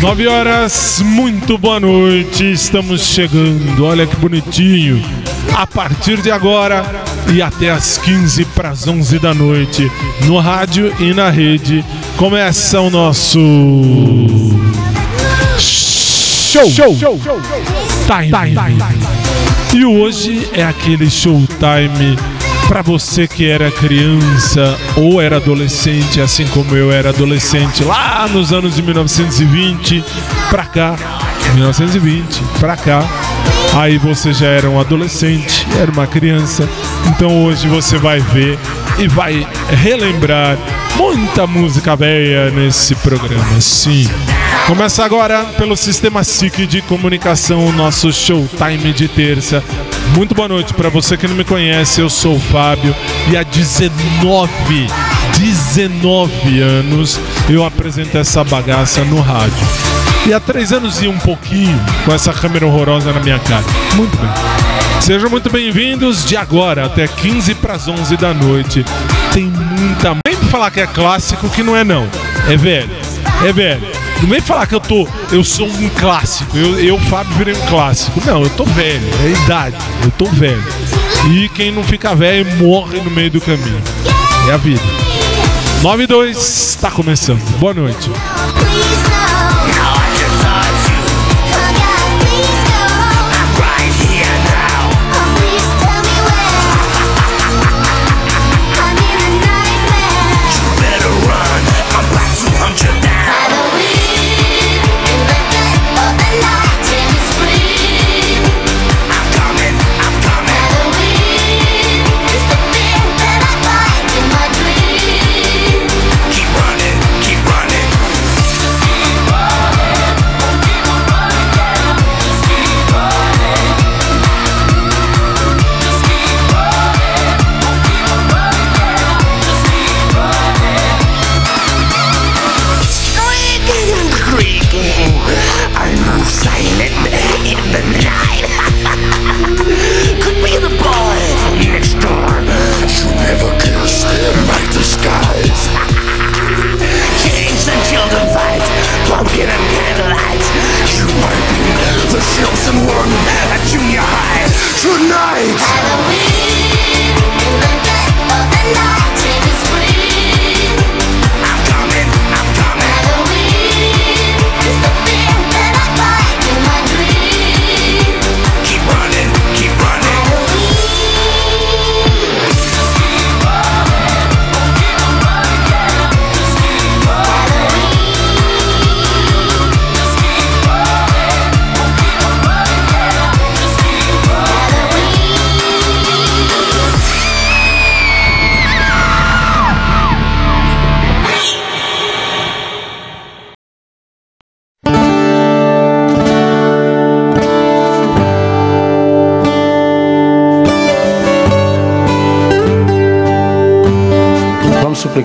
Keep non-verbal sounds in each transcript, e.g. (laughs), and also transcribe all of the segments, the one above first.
9 horas, muito boa noite. Estamos chegando. Olha que bonitinho. A partir de agora e até as 15 para as 11 da noite, no rádio e na rede, começa o nosso show. Time. E hoje é aquele showtime para você que era criança ou era adolescente, assim como eu era adolescente lá nos anos de 1920 pra cá, 1920 pra cá. Aí você já era um adolescente, era uma criança. Então hoje você vai ver e vai relembrar muita música velha nesse programa. Sim. Começa agora pelo Sistema SIC de Comunicação, o nosso Showtime de terça. Muito boa noite para você que não me conhece, eu sou o Fábio e há 19, 19 anos eu apresento essa bagaça no rádio. E há três anos e um pouquinho com essa câmera horrorosa na minha cara. Muito bem. Sejam muito bem-vindos de agora até 15 para as 11 da noite. Tem muita. Nem falar que é clássico, que não é não. É velho. É velho. Não vem falar que eu tô. Eu sou um clássico. Eu, eu Fábio, virei um clássico. Não, eu tô velho. É idade. Eu tô velho. E quem não fica velho morre no meio do caminho. É a vida. 9 e 2 está começando. Boa noite.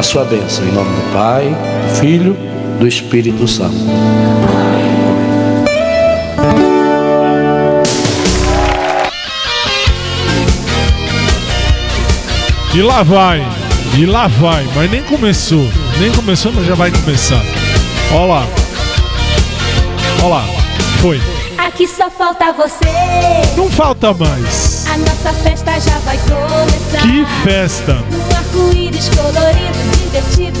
a sua bênção, em nome do Pai, do Filho, do Espírito Santo. E lá vai, e lá vai, mas nem começou. Nem começou, mas já vai começar. Ó lá. Ó lá. Foi. Aqui só falta você. Não falta mais. A nossa festa já vai começar. Que festa. Um arco-íris colorido, divertido.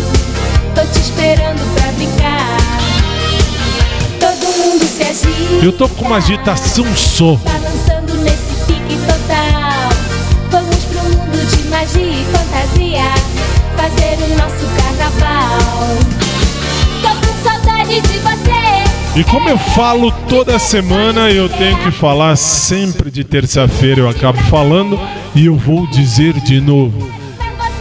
Tô te esperando pra brincar. Todo mundo se agita. Eu tô com uma agitação só. Balançando nesse pique total. Vamos pro mundo de magia e fantasia. Fazer o nosso carnaval. Tô com saudade de você. E como eu falo toda semana, eu tenho que falar sempre de terça-feira. Eu acabo falando e eu vou dizer de novo.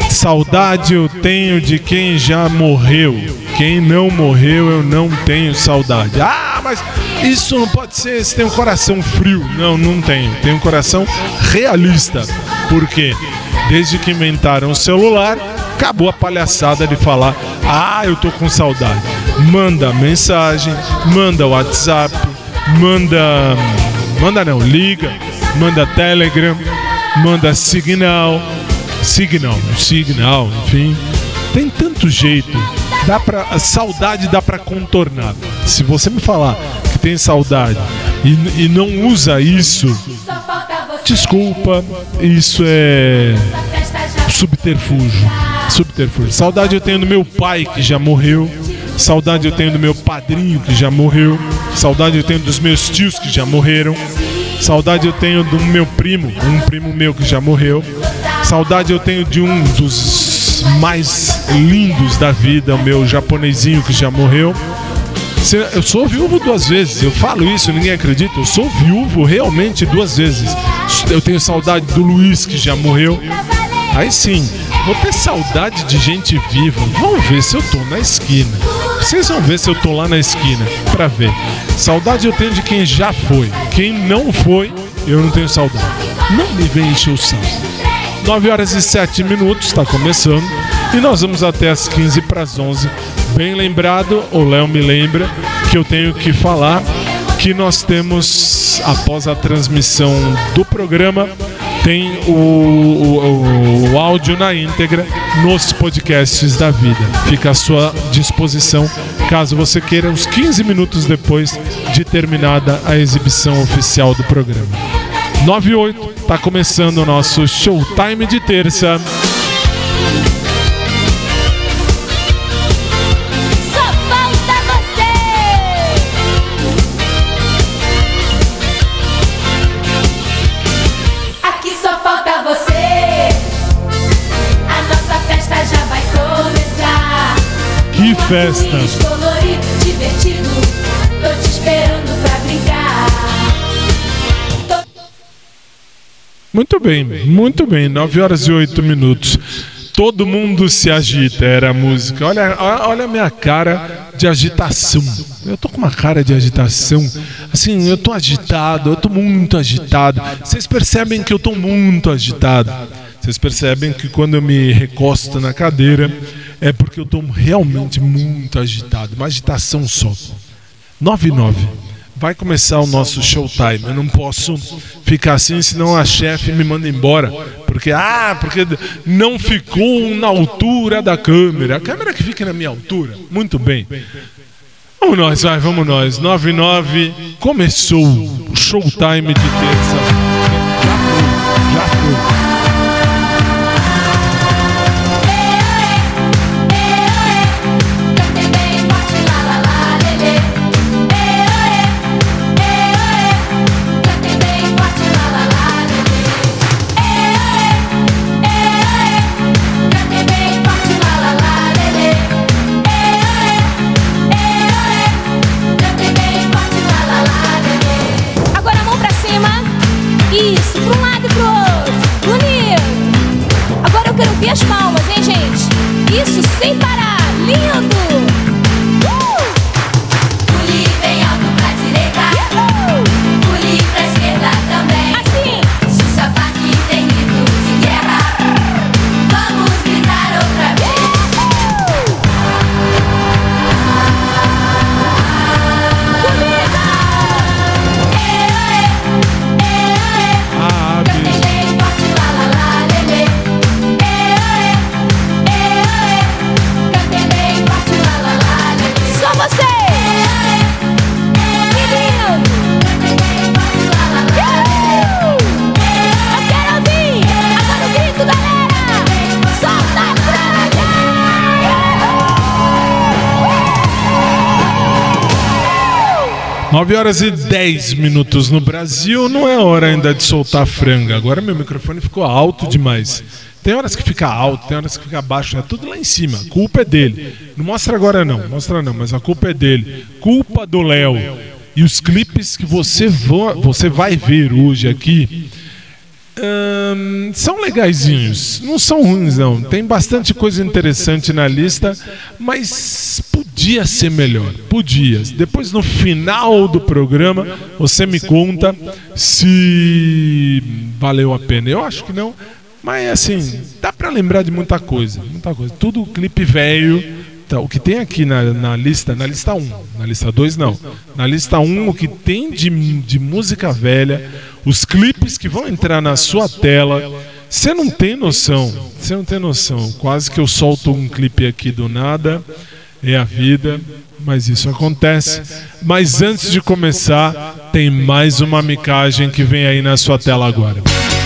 Saudade eu tenho de quem já morreu. Quem não morreu, eu não tenho saudade. Ah, mas isso não pode ser. Você tem um coração frio. Não, não tenho. Tenho um coração realista. Por quê? Desde que inventaram o celular, acabou a palhaçada de falar: Ah, eu tô com saudade. Manda mensagem, manda WhatsApp, manda. Manda não, liga, manda Telegram, manda Signal. Signal, Signal, enfim. Tem tanto jeito. Dá pra, a saudade dá pra contornar. Se você me falar que tem saudade e, e não usa isso, desculpa, isso é subterfúgio. Subterfúgio. Saudade eu tenho do meu pai que já morreu. Saudade eu tenho do meu padrinho que já morreu. Saudade eu tenho dos meus tios que já morreram. Saudade eu tenho do meu primo, um primo meu que já morreu. Saudade eu tenho de um dos mais lindos da vida, o meu japonesinho que já morreu. Eu sou viúvo duas vezes, eu falo isso, ninguém acredita. Eu sou viúvo realmente duas vezes. Eu tenho saudade do Luiz que já morreu. Aí sim, vou ter saudade de gente viva. Vamos ver se eu tô na esquina. Vocês vão ver se eu tô lá na esquina pra ver. Saudade eu tenho de quem já foi. Quem não foi, eu não tenho saudade. Não me vem encher o saco. 9 horas e 7 minutos, está começando. E nós vamos até as 15 para as 11. Bem lembrado, o Léo me lembra que eu tenho que falar que nós temos, após a transmissão do programa, tem o, o, o áudio na íntegra nos podcasts da vida. Fica à sua disposição caso você queira, uns 15 minutos depois de terminada a exibição oficial do programa. 98, tá começando o nosso Showtime de terça. Festa! colorido, divertido. Tô te esperando pra brincar. Tô- Muito bem, muito bem. 9 horas e 8 minutos. Todo mundo se agita, era a música. Olha, olha a minha cara de agitação. Eu tô com uma cara de agitação. Assim, eu tô agitado, eu tô muito agitado. Vocês percebem que eu tô muito agitado. Vocês percebem que quando eu me recosto na cadeira é porque eu tô realmente muito agitado. Uma agitação só. 99. Vai começar o nosso showtime. Eu não posso ficar assim, senão a chefe me manda embora. Porque Porque, ah, porque não ficou na altura da câmera. A câmera que fica na minha altura. Muito bem. Vamos nós, vai, vamos nós. 99 começou o showtime de terça. 9 horas e 10 minutos no Brasil. Não é hora ainda de soltar franga. Agora meu microfone ficou alto demais. Tem horas que fica alto, tem horas que fica baixo, é tudo lá em cima. A culpa é dele. Não mostra agora não, mostra não, mas a culpa é dele. Culpa do Léo. E os clipes que você, vo- você vai ver hoje aqui Ahn, são legaisinhos, não são ruins não. Tem bastante coisa interessante na lista, mas podia ser melhor. Podia. Depois no final do programa você me conta se valeu a pena. Eu acho que não, mas assim dá pra lembrar de muita coisa, muita coisa. Tudo clipe velho. Então, o que tem aqui na, na lista, na lista 1, na lista 2 não. Na lista 1, o que tem de, de música velha, os clipes que vão entrar na sua tela, você não tem noção. Você não tem noção. Quase que eu solto um clipe aqui do nada. É a vida, mas isso acontece. Mas antes de começar, tem mais uma micagem que vem aí na sua tela agora. Uma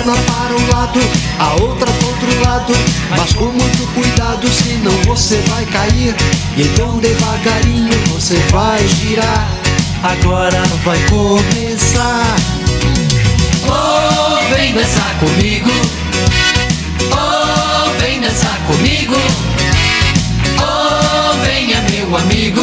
perna para um lado, a outra para outro lado. Mas com muito cuidado, senão você vai cair. E então devagarinho você vai girar. Agora vai começar. Oh, vem dançar comigo. Oh, vem dançar comigo. Oh, venha meu amigo.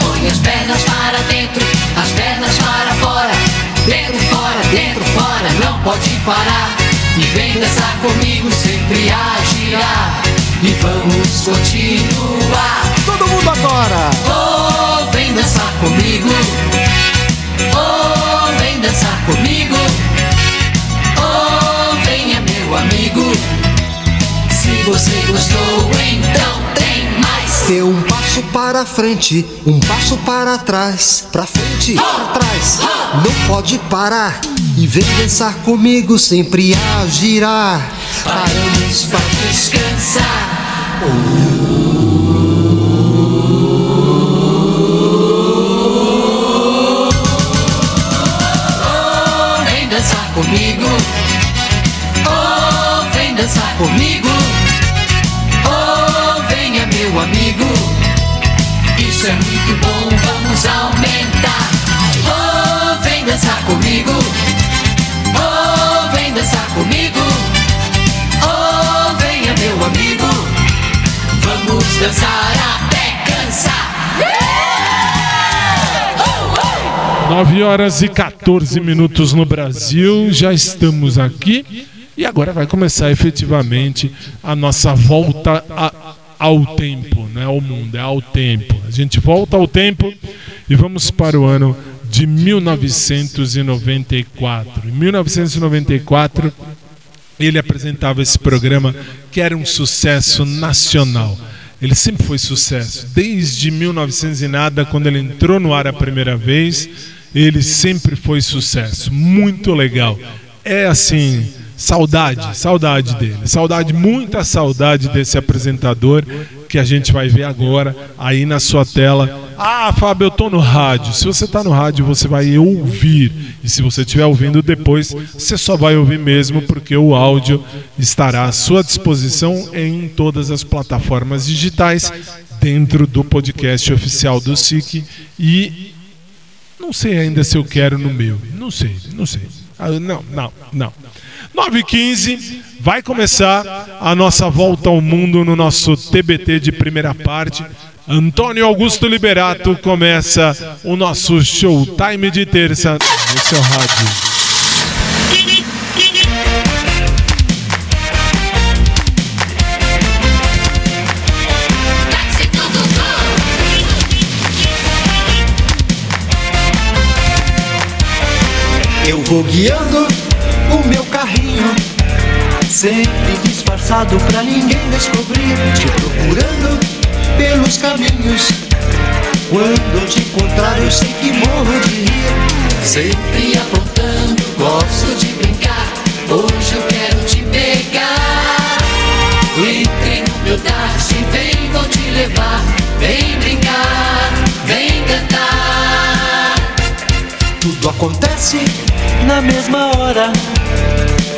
Põe as pernas para dentro, as pernas para fora. Dentro, fora, dentro, fora, não pode parar. E vem dançar comigo, sempre a girar. E vamos continuar. Todo mundo agora! Oh, vem dançar comigo. Oh, vem dançar comigo. Oh, venha meu amigo. Se você gostou, então dê um passo para frente, um passo para trás, para frente, para trás. Não pode parar e vem dançar comigo sempre a girar. Paramos para descansar. Oh, vem dançar comigo, oh, vem dançar comigo amigo. Isso é muito bom, vamos aumentar. Oh, vem dançar comigo. Oh, vem dançar comigo. Oh, venha meu amigo. Vamos dançar até cansar. 9 horas e 14 minutos no Brasil, já estamos aqui e agora vai começar efetivamente a nossa volta a- ao tempo, não é ao mundo, é ao tempo. A gente volta ao tempo e vamos para o ano de 1994. Em 1994, ele apresentava esse programa que era um sucesso nacional. Ele sempre foi sucesso. Desde 1900 e nada, quando ele entrou no ar a primeira vez, ele sempre foi sucesso. Muito legal. É assim, saudade, saudade dele. Saudade, muita saudade desse apresentador que a gente vai ver agora aí na sua tela. Ah, Fábio, eu tô no rádio. Se você tá no rádio, você vai ouvir. E se você estiver ouvindo depois, você só vai ouvir mesmo, porque o áudio estará à sua disposição em todas as plataformas digitais, dentro do podcast oficial do SIC. E não sei ainda se eu quero no meu. Não sei, não sei. Ah, não, não, não. 9 h 15 vai começar a nossa volta ao mundo no nosso TBT de primeira parte. Antônio Augusto Liberato começa o nosso showtime de terça no seu rádio. Eu vou guiando o meu carrinho, sempre disfarçado pra ninguém descobrir. Te procurando pelos caminhos. Quando te encontrar, eu sei que morro de rir. Sempre aprontando, gosto de brincar. Hoje eu quero te pegar. Entre no meu táxi, vem, vou te levar. Vem brincar, vem cantar. Tudo acontece na mesma hora.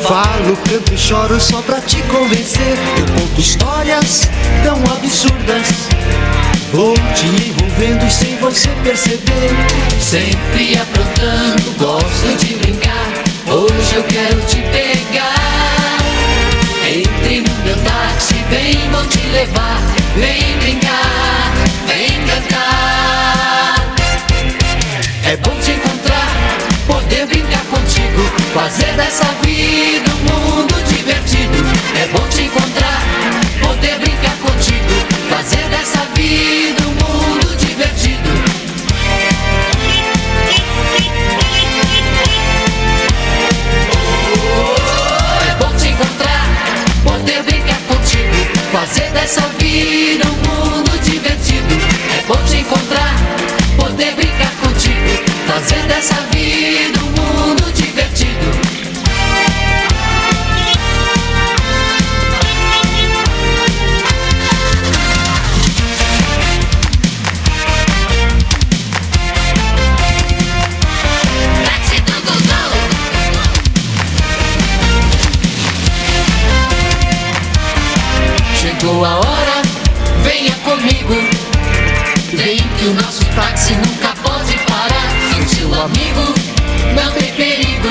Falo, canto e choro só pra te convencer. Eu conto histórias tão absurdas. Vou te envolvendo sem você perceber. Sempre aprontando, gosto de brincar. Hoje eu quero te pegar. Entre no meu táxi, vem, vou te levar. Vem brincar, vem cantar. É bom fazer dessa vida um mundo divertido. É bom te encontrar, poder brincar contigo, fazer dessa vida um mundo divertido. É bom te encontrar, poder brincar contigo, fazer dessa vida um mundo divertido. É bom te encontrar, poder brincar contigo, fazer dessa vida um mundo divertido. O nosso táxi nunca pode parar. Sou seu amigo, não tem perigo.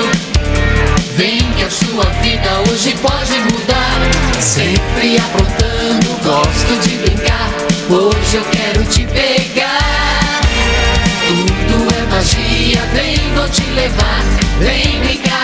Vem que a sua vida hoje pode mudar. Sempre aprontando, gosto de brincar. Hoje eu quero te pegar. Tudo é magia, vem, vou te levar. Vem brincar,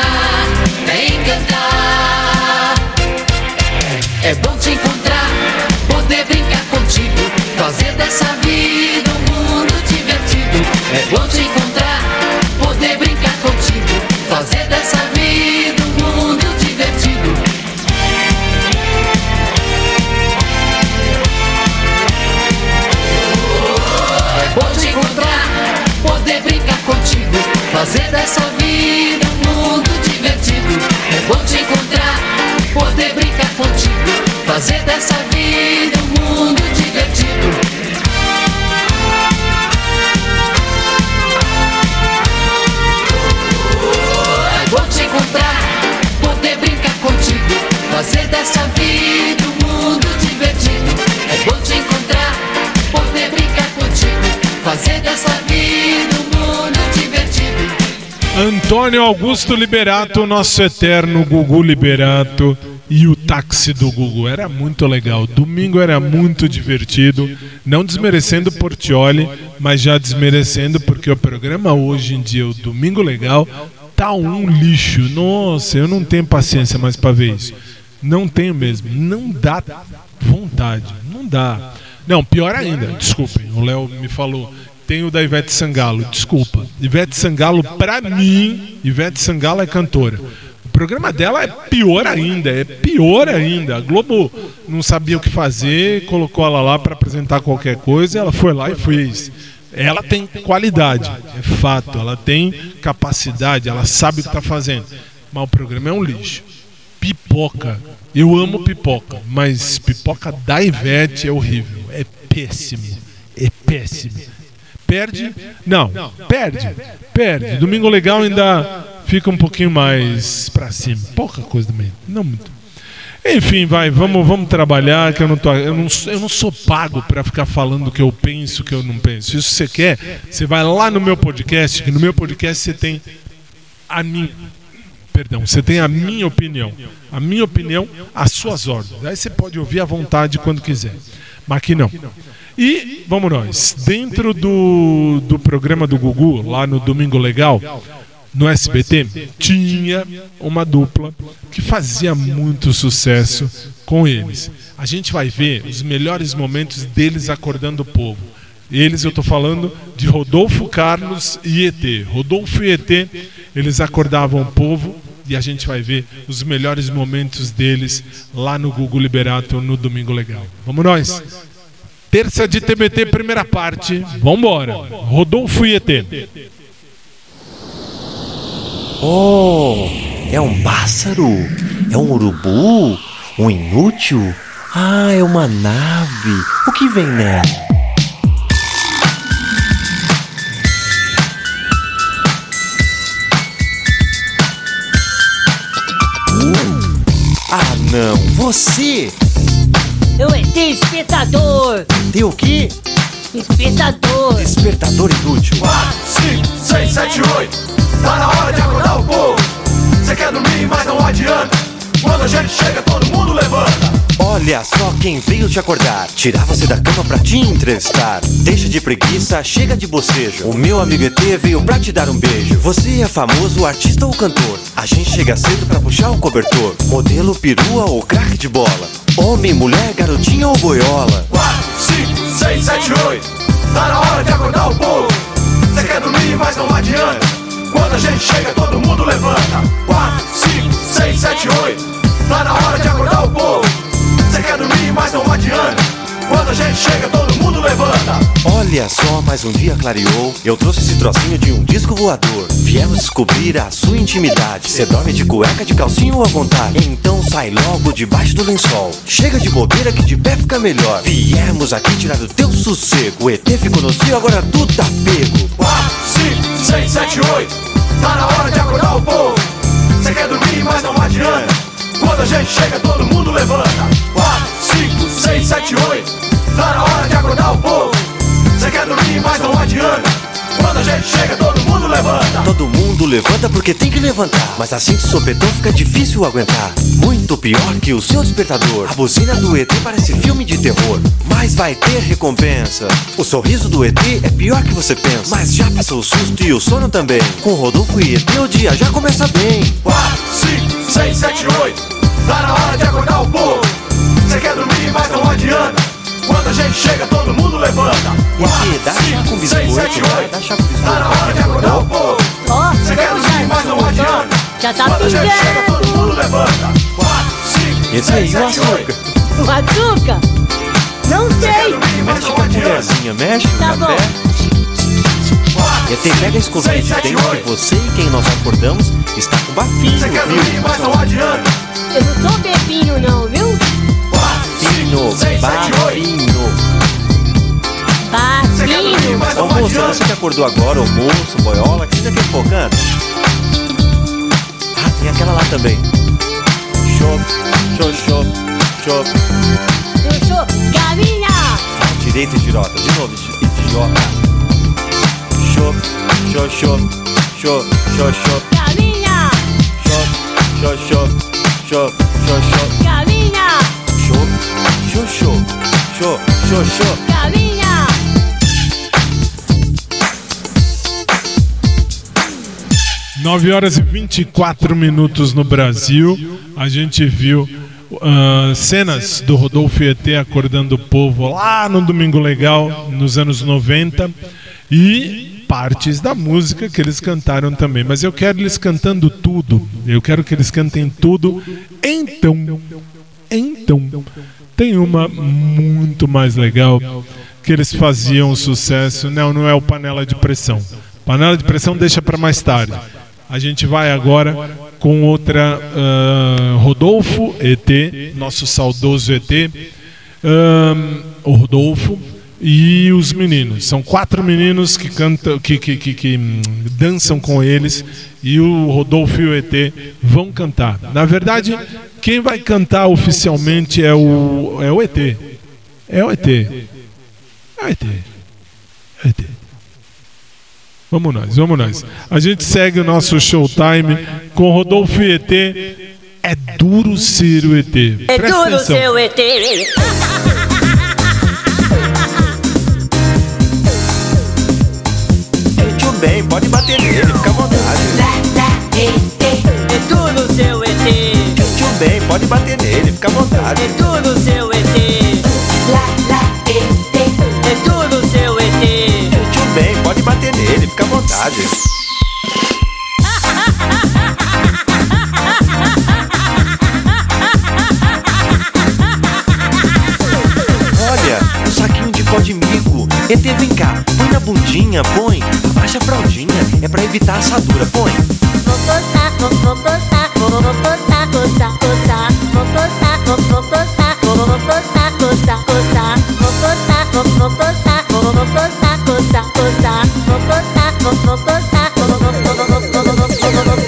Antônio Augusto Liberato, nosso eterno Gugu Liberato e o táxi do Gugu. Era muito legal. Domingo era muito divertido. Não desmerecendo Portioli, mas já desmerecendo porque o programa hoje em dia, o Domingo Legal, tá um lixo. Nossa, eu não tenho paciência mais para ver isso. Não tenho mesmo. Não dá vontade. Não dá. Não, pior ainda. Desculpem, o Léo me falou. Tem o da Ivete Sangalo. Desculpa. Ivete Sangalo, pra mim, Ivete Sangalo é cantora. O programa dela é pior ainda, é pior ainda. A Globo não sabia o que fazer, colocou ela lá para apresentar qualquer coisa, ela foi lá e fez. Ela tem qualidade, é fato, ela tem capacidade, ela sabe o que está fazendo. Mas o programa é um lixo. Pipoca. Eu amo pipoca, mas pipoca da Ivete é horrível. É péssimo. É péssimo. Perde? Não, perde. Perde. Domingo Legal ainda fica um pouquinho mais pra cima. Pouca coisa também. Não muito. Enfim, vai, vamos, vamos trabalhar, que eu não, tô, eu não, eu não sou pago para ficar falando o que eu penso, o que eu não penso. Isso você quer, você vai lá no meu podcast, que no meu podcast você tem a minha. Perdão, você tem a minha opinião. A minha opinião, as suas ordens. Aí você pode ouvir à vontade quando quiser. Mas aqui não. E vamos nós. Dentro do, do programa do Gugu, lá no Domingo Legal, no SBT, tinha uma dupla que fazia muito sucesso com eles. A gente vai ver os melhores momentos deles acordando o povo. Eles, eu estou falando de Rodolfo Carlos e ET. Rodolfo e ET, eles acordavam o povo e a gente vai ver os melhores momentos deles lá no Google Liberato no Domingo Legal. Vamos nós? Terça de TBT, primeira parte. Vambora. Rodolfo e ET. Oh, é um pássaro? É um urubu? Um inútil? Ah, é uma nave. O que vem nela? Ah, não. Você! Eu ET espetador! Tem o quê? Espetador! Despertador inútil. 5, 6, 7, 8. Tá na hora de acordar o povo. Você quer dormir, mas não adianta. Quando a gente chega, todo mundo levanta. Olha só quem veio te acordar. Tirar você da cama pra te entrevistar. Deixa de preguiça, chega de bocejo. O meu amigo ET veio pra te dar um beijo. Você é famoso, artista ou cantor? A gente chega cedo pra puxar o cobertor. Modelo, perua ou craque de bola? Homem, mulher, garotinha ou boiola? 4, 5, 6, 7, 8. Tá na hora de acordar o povo. Você quer dormir, mas não adianta. Quando a gente chega, todo mundo levanta. 4, 5, 6, 7, 8. Tá na hora de acordar o povo. Você quer dormir, mas não adianta. Quando a gente chega, todo mundo levanta. Olha só, mais um dia clareou. Eu trouxe esse trocinho de um disco voador. Viemos descobrir a sua intimidade. Você dorme de cueca, de calcinho ou à vontade? Então sai logo debaixo do lençol. Chega de bobeira que de pé fica melhor. Viemos aqui tirar o teu sossego. O ET ficou no cio, agora tu tá pego. 4, 5, 6, 7, 8. Tá na hora de acordar o povo. Você quer dormir, mas não adianta. Quando a gente chega, todo mundo levanta. 4, 5, 6, 7, 8. Tá na hora de acordar o povo. Você quer dormir, mas não adianta. Quando a gente chega, todo mundo levanta. Todo mundo levanta porque tem que levantar. Mas assim de sopetão fica difícil aguentar. Muito pior que o seu despertador. A buzina do ET parece filme de terror. Mas vai ter recompensa. O sorriso do ET é pior que você pensa. Mas já passou o susto e o sono também. Com Rodolfo e ET o dia já começa bem. 4, 5, 6, 7, 8. Tá na hora de acordar o povo. Você quer dormir, mas não adianta. Quando a gente chega, todo mundo levanta. ET, dá chá com 5, 6, biscoito. 7, vai, 8. Dá chá com Tá na hora de acordar o povo. Você quer dormir, mas não adianta. já tá Quando a gente chega, todo pingando! mundo levanta. 4, 5, Esse aí, 6, o 7, 8. açúcar. O açúcar? Não Você quer sei! dormir, mas Mexe não com a adianta. colherzinha, mexe no Tá café. bom. ET, pega a escovinha de dente que você e quem nós acordamos está com bafinho, Você quer dormir, mas não adianta. Eu não sou bebinho não, viu? Barinho, barinho. Barzinho. Ô moço, você que acordou agora, o moço, boiola, que seja quem for, canta. Ah, tem aquela lá também. Show, show, show, show. Eu Direita, galinha. Fala direito, girota. De novo, idiota. Show, show, show, chop, show, show. Galinha. Show, show, chop, chop, chop. Show, show. galinha. 9 horas e 24 minutos no Brasil. A gente viu ah, cenas do Rodolfo e ET acordando o povo lá no Domingo Legal, nos anos 90. E partes da música que eles cantaram também. Mas eu quero eles cantando tudo. Eu quero que eles cantem tudo. Então, então, tem uma muito mais legal que eles faziam sucesso. Não, não é o panela de pressão. Panela de pressão deixa para mais tarde. A gente vai agora com outra ah, Rodolfo ET, nosso saudoso ET, o Rodolfo e os meninos. São quatro meninos que cantam, que, que, que, que, dançam com eles e o Rodolfo e o ET vão cantar. Na verdade, quem vai cantar oficialmente é o é o ET. É o ET. É o ET. É o ET. Vamos nós, vamos nós. A gente segue o nosso showtime com Rodolfo e ET. É duro ser o ET. É duro atenção. seu ET. Tio bem, pode bater nele, fica à vontade. É duro seu ET. Bem, pode bater nele, fica à vontade. É duro seu ET. É duro seu ET. Tio bem, pode bater nele, fica à vontade. Olha, um saquinho de pó de mico. ET, vem cá, põe na bundinha, põe. Abaixa a fraldinha, é pra evitar assadura, põe. Vou coçar, vou, vou coçar, vou, vou coçar, coçar, coçar. Vou coçar, vou, vou coçar, vou, vou coçar, coçar, coçar. Vou coçar, vou, vou coçar, vou, vou coçar, coçar, coçar. Vou coçar, vou, vou coçar, vou, vou, vou, vou, vou, vou, vou, vou, vou, vou.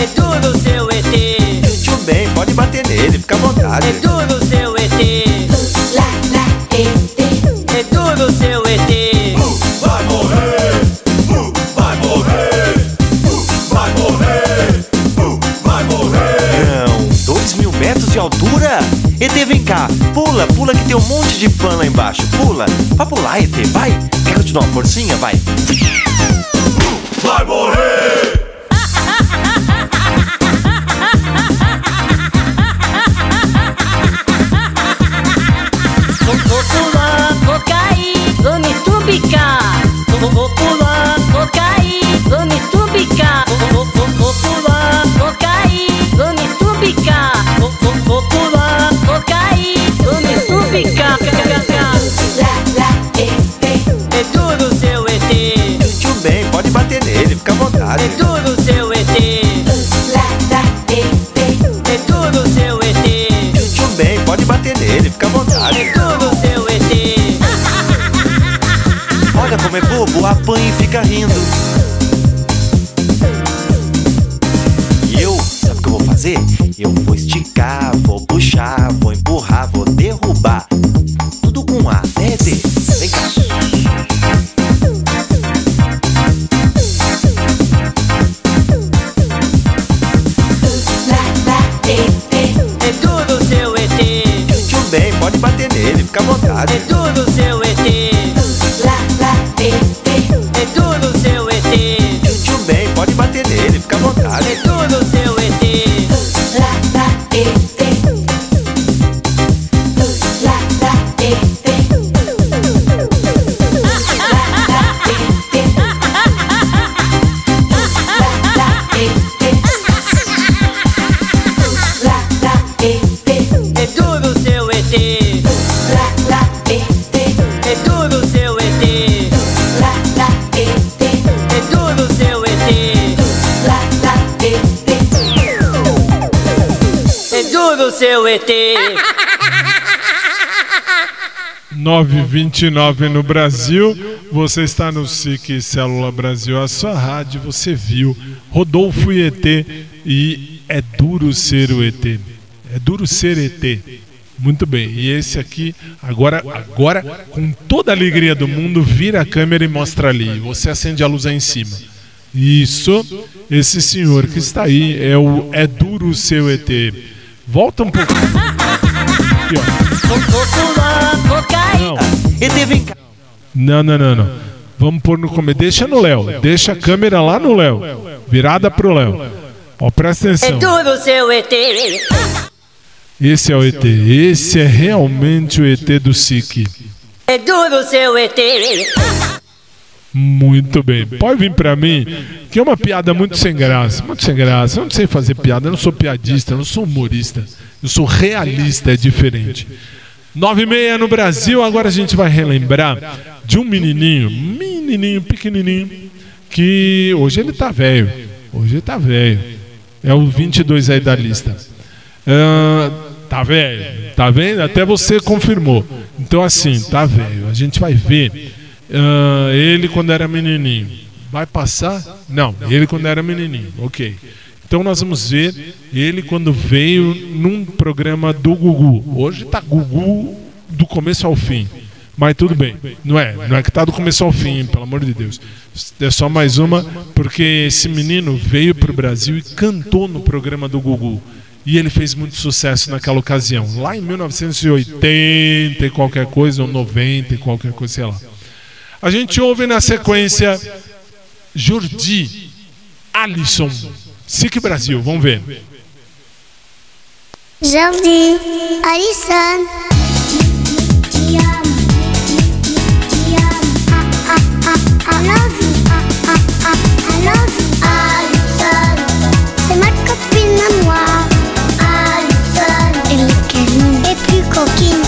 É duro seu ET. Tio bem, pode bater nele, fica à vontade. É duro ET, vem cá, pula, pula que tem um monte de fã lá embaixo. Pula, vai pular, ET, vai. Quer dou uma forcinha? Vai. Vai morrer. Bobo, apanha e fica rindo. E eu, sabe o que eu vou fazer? Eu vou esticar, vou puxar, vou empurrar, ET. 929 no Brasil. Você está no SIC Célula Brasil, a sua rádio. Você viu Rodolfo e ET. E é duro ser o ET. É duro ser ET. Muito bem. E esse aqui, agora, agora com toda a alegria do mundo, vira a câmera e mostra ali. Você acende a luz aí em cima. Isso, esse senhor que está aí é o É Duro o Seu ET. Volta um pouco. Aqui, ó. Não, não, não, não. Vamos pôr no começo. Deixa no Léo. Deixa a câmera lá no Léo. Virada pro Léo. Ó, presta É atenção. Esse é o ET. Esse é realmente o ET do SIC. É duro seu ET. Muito bem. Pode vir pra mim, que é uma piada muito sem graça. Muito sem graça. Eu não sei fazer piada. Eu não sou piadista. Eu não sou humorista. Eu sou realista. É diferente. Nove e meia no Brasil. Agora a gente vai relembrar de um menininho, menininho, pequenininho, que hoje ele tá velho. Hoje ele tá velho. É o 22 aí da lista. Ah, tá velho. Tá vendo? Até você confirmou. Então, assim, tá velho. A gente vai ver ah, ele quando era menininho. Vai passar? Não, ele quando era menininho. Ok. Então nós vamos ver ele quando veio num programa do Gugu. Hoje tá Gugu do começo ao fim. Mas tudo bem. Não é, não é que tá do começo ao fim, pelo amor de Deus. É só mais uma, porque esse menino veio pro Brasil e cantou no programa do Gugu. E ele fez muito sucesso naquela ocasião, lá em 1980 e qualquer coisa, ou 90 e qualquer coisa, sei lá. A gente ouve na sequência Jordi, Alisson, SIC Brasil, vamos ver. Jordi, Alison. I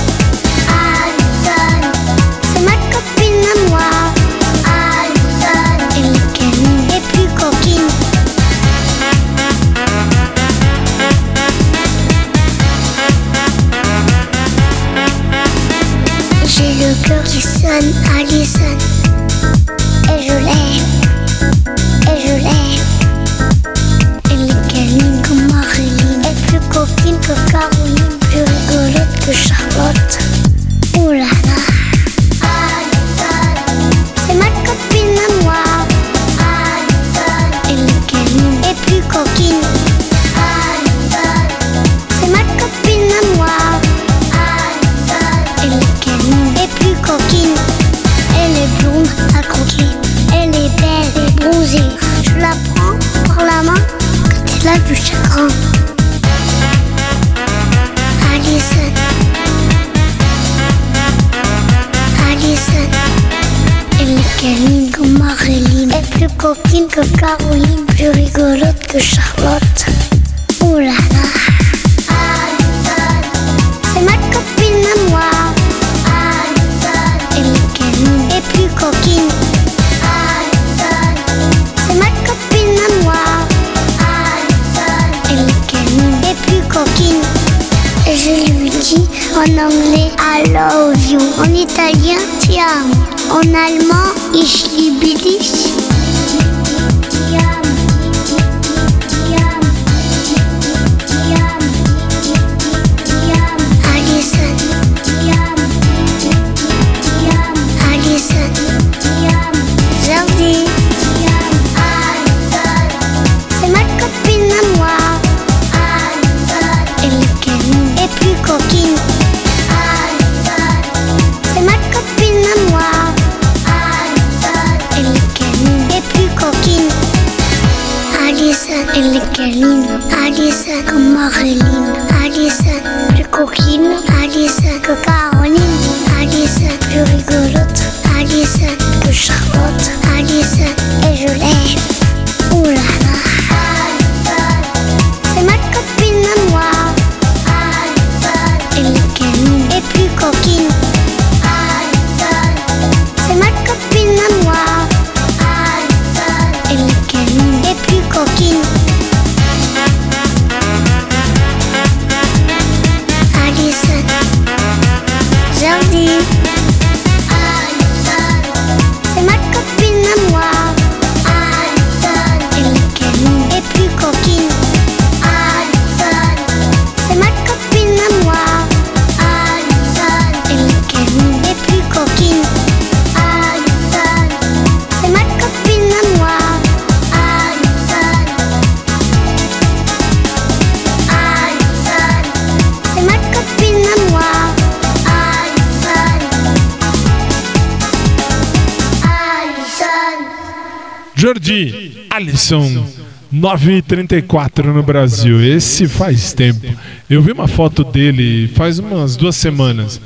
Jordi, Alisson, 9h34 no Brasil. Esse faz tempo. Eu vi uma foto dele faz umas duas semanas.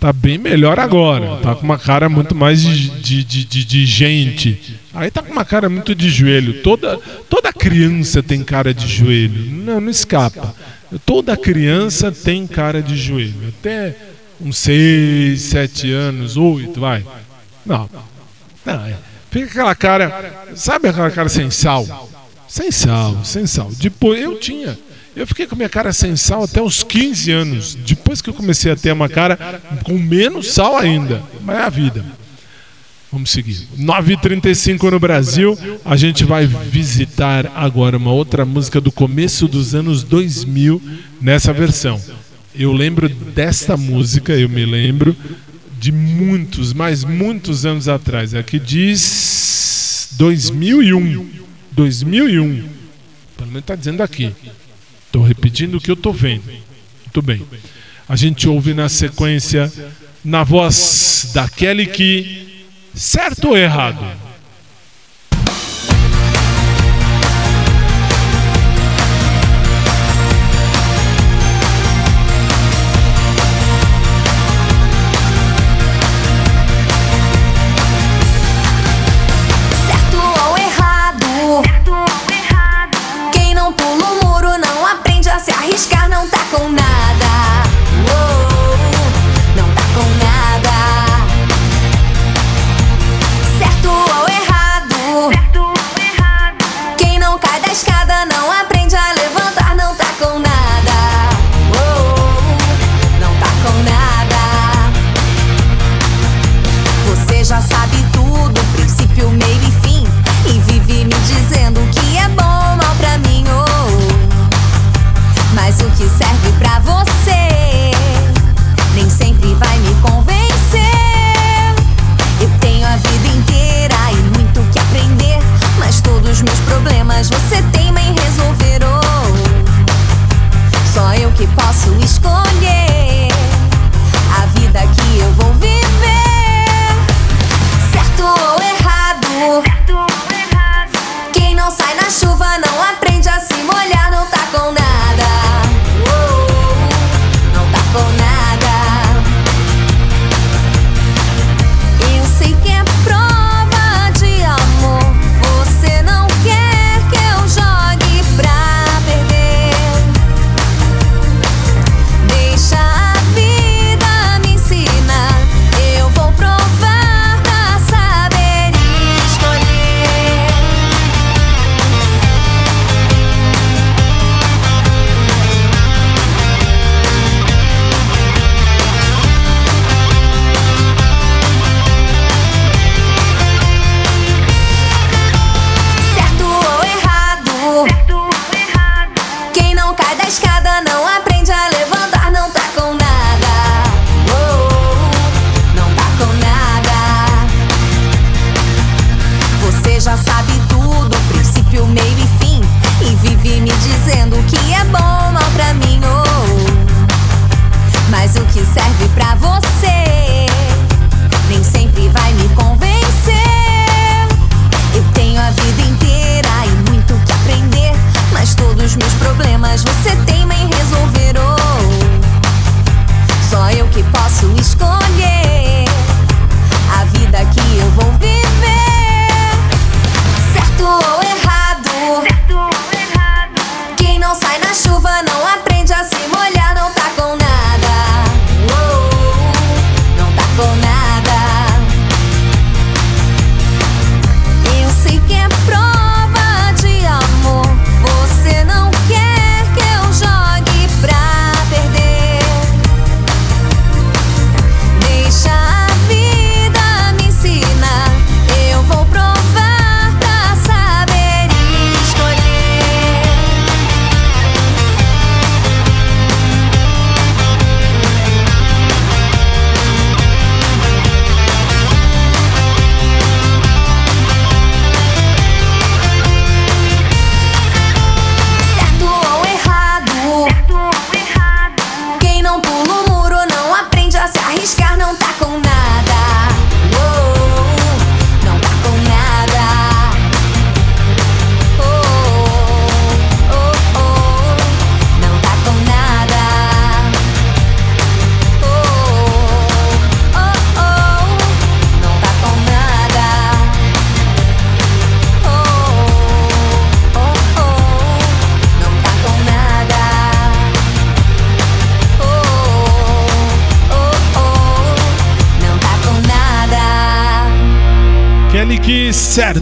Tá bem melhor agora. Tá com uma cara muito mais de, de, de, de- gente. Aí tá com uma cara muito de joelho. Toda, toda criança tem cara de joelho. Não, não escapa. Toda criança tem cara de joelho. Até uns 6, 7 anos, 8, vai. Não. Não, é. Fica aquela cara. Sabe aquela cara sem sal? Sem sal, sem sal. Depois eu tinha. Eu fiquei com minha cara sem sal até os 15 anos. Depois que eu comecei a ter uma cara com menos sal ainda. Mas é a vida. Vamos seguir. 9h35 no Brasil. A gente vai visitar agora uma outra música do começo dos anos 2000 nessa versão. Eu lembro desta música, eu me lembro de muitos, mas muitos anos atrás. Aqui diz 2001. 2001. Pelo menos está dizendo aqui. Estou repetindo o que eu estou vendo. Muito bem. A gente ouve na sequência, na voz da Kelly Key, certo ou errado?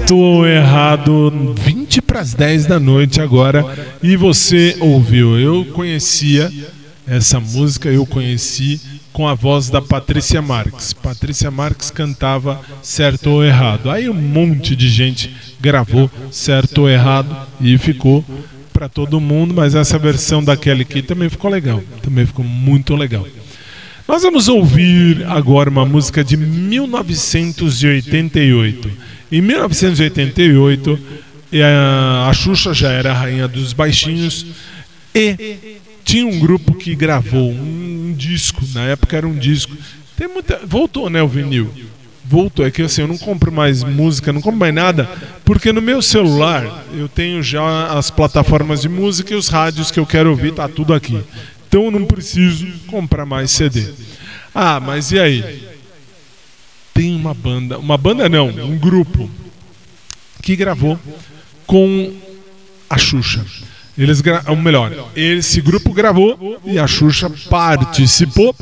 Certo ou errado, 20 para as 10 da noite agora. E você ouviu? Eu conhecia essa música, eu conheci com a voz da Patrícia Marques. Patrícia Marques cantava certo ou errado. Aí um monte de gente gravou certo ou errado e ficou para todo mundo, mas essa versão da Kelly Key também ficou legal. Também ficou muito legal. Nós vamos ouvir agora uma música de 1988. Em 1988, a Xuxa já era a rainha dos baixinhos e tinha um grupo que gravou um disco, na época era um disco. Tem muita, voltou, né, o vinil. Voltou, é que assim, eu não compro mais música, não compro mais nada, porque no meu celular eu tenho já as plataformas de música e os rádios que eu quero ouvir, tá tudo aqui. Então eu não preciso comprar mais CD. Ah, mas e aí? Uma banda, uma banda não, um grupo que gravou com a Xuxa. Eles gra... ou melhor, esse grupo gravou e a Xuxa participou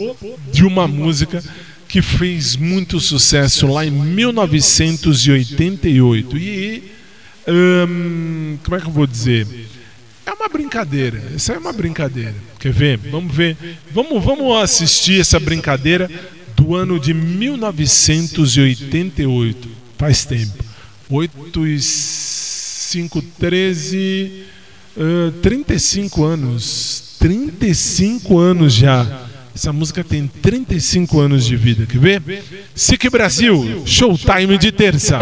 de uma música que fez muito sucesso lá em 1988. E hum, como é que eu vou dizer? É uma brincadeira. Isso é uma brincadeira. Quer ver? Vamos ver. Vamos, vamos assistir essa brincadeira ano de 1988. Faz tempo. 8 e 5, 13. Uh, 35 anos. 35 anos já. Essa música tem 35 anos de vida. Quer ver? SIC Brasil, Showtime de terça.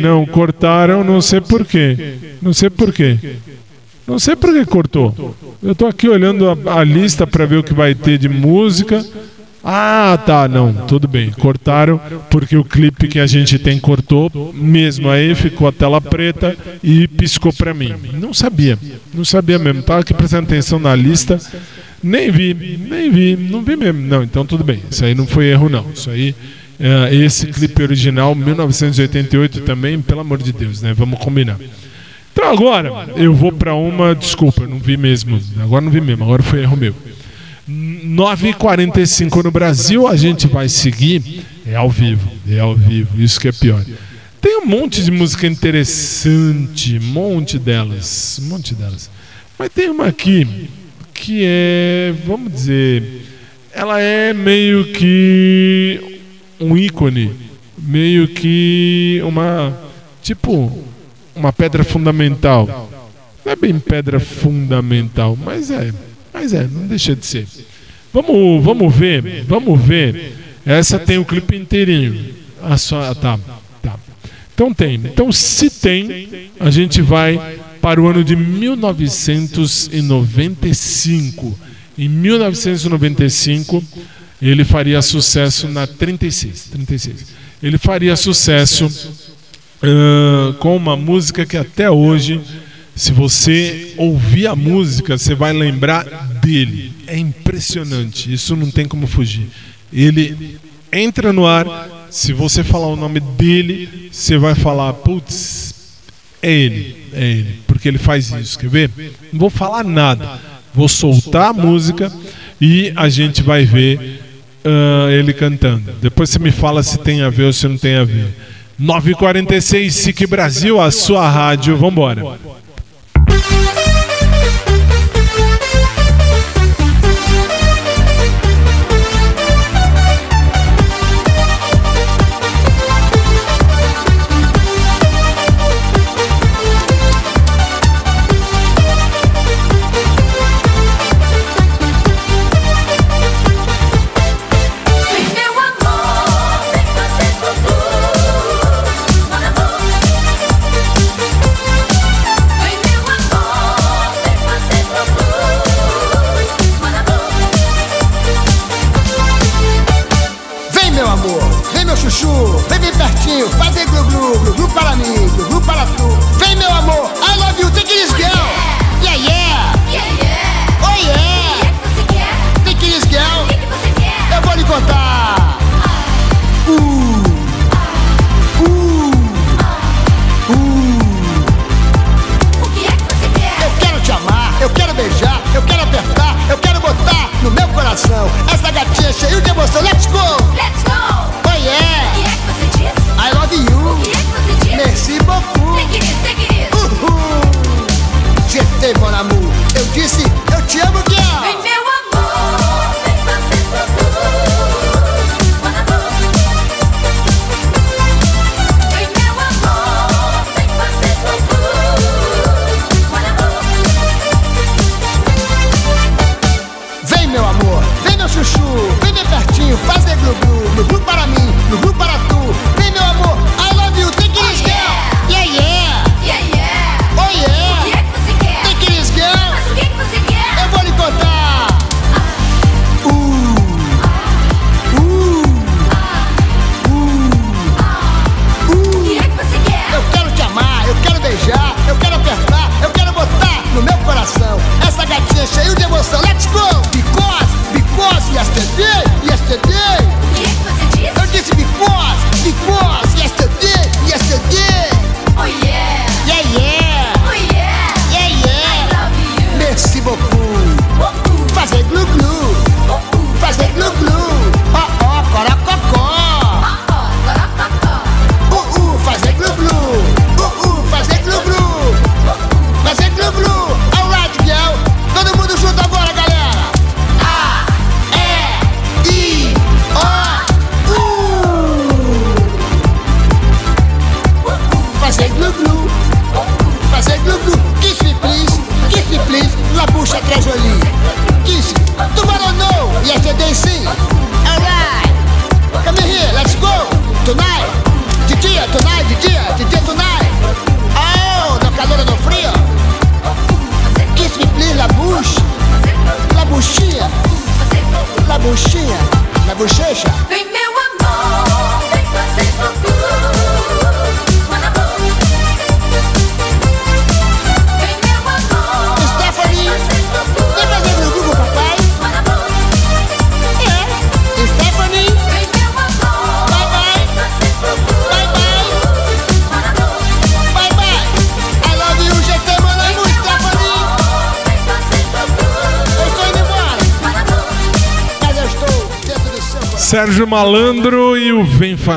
Não cortaram, não sei porquê. Não sei porquê. Não sei por que cortou. Eu tô aqui olhando a, a lista para ver o que vai ter de música. Ah, tá, não, tudo bem. Cortaram porque o clipe que a gente tem cortou, mesmo aí ficou a tela preta e piscou para mim. Não sabia, não sabia mesmo. Tava aqui prestando atenção na lista. Nem vi, nem vi, não vi mesmo. Não, então tudo bem. Isso aí não foi erro, não. Isso aí, é, esse clipe original, 1988 também, pelo amor de Deus, né? Vamos combinar. Então agora eu vou para uma, desculpa, não vi mesmo. Agora não vi mesmo, agora foi erro meu. 9h45 no Brasil, a gente vai seguir. É ao vivo, é ao vivo, isso que é pior. Tem um monte de música interessante, um monte delas, um monte delas. Mas tem uma aqui que é, vamos dizer, ela é meio que um ícone, meio que uma, tipo, uma pedra fundamental. Não é bem pedra fundamental, mas é, mas é, não deixa de ser. Vamos, vamos ver, vamos ver. Essa tem o clipe inteirinho. Ah, só, tá, tá. Então tem. Então se tem, a gente vai para o ano de 1995. Em 1995, ele faria sucesso na 36. 36. Ele faria sucesso uh, com uma música que até hoje, se você ouvir a música, você vai lembrar dele. É impressionante, isso não tem como fugir. Ele entra no ar, se você falar o nome dele, você vai falar, putz, é ele, é ele, porque ele faz isso. Quer ver? Não vou falar nada, vou soltar a música e a gente vai ver uh, ele cantando. Depois você me fala se tem a ver ou se não tem a ver. 9h46, SIC Brasil, a sua rádio. Vambora.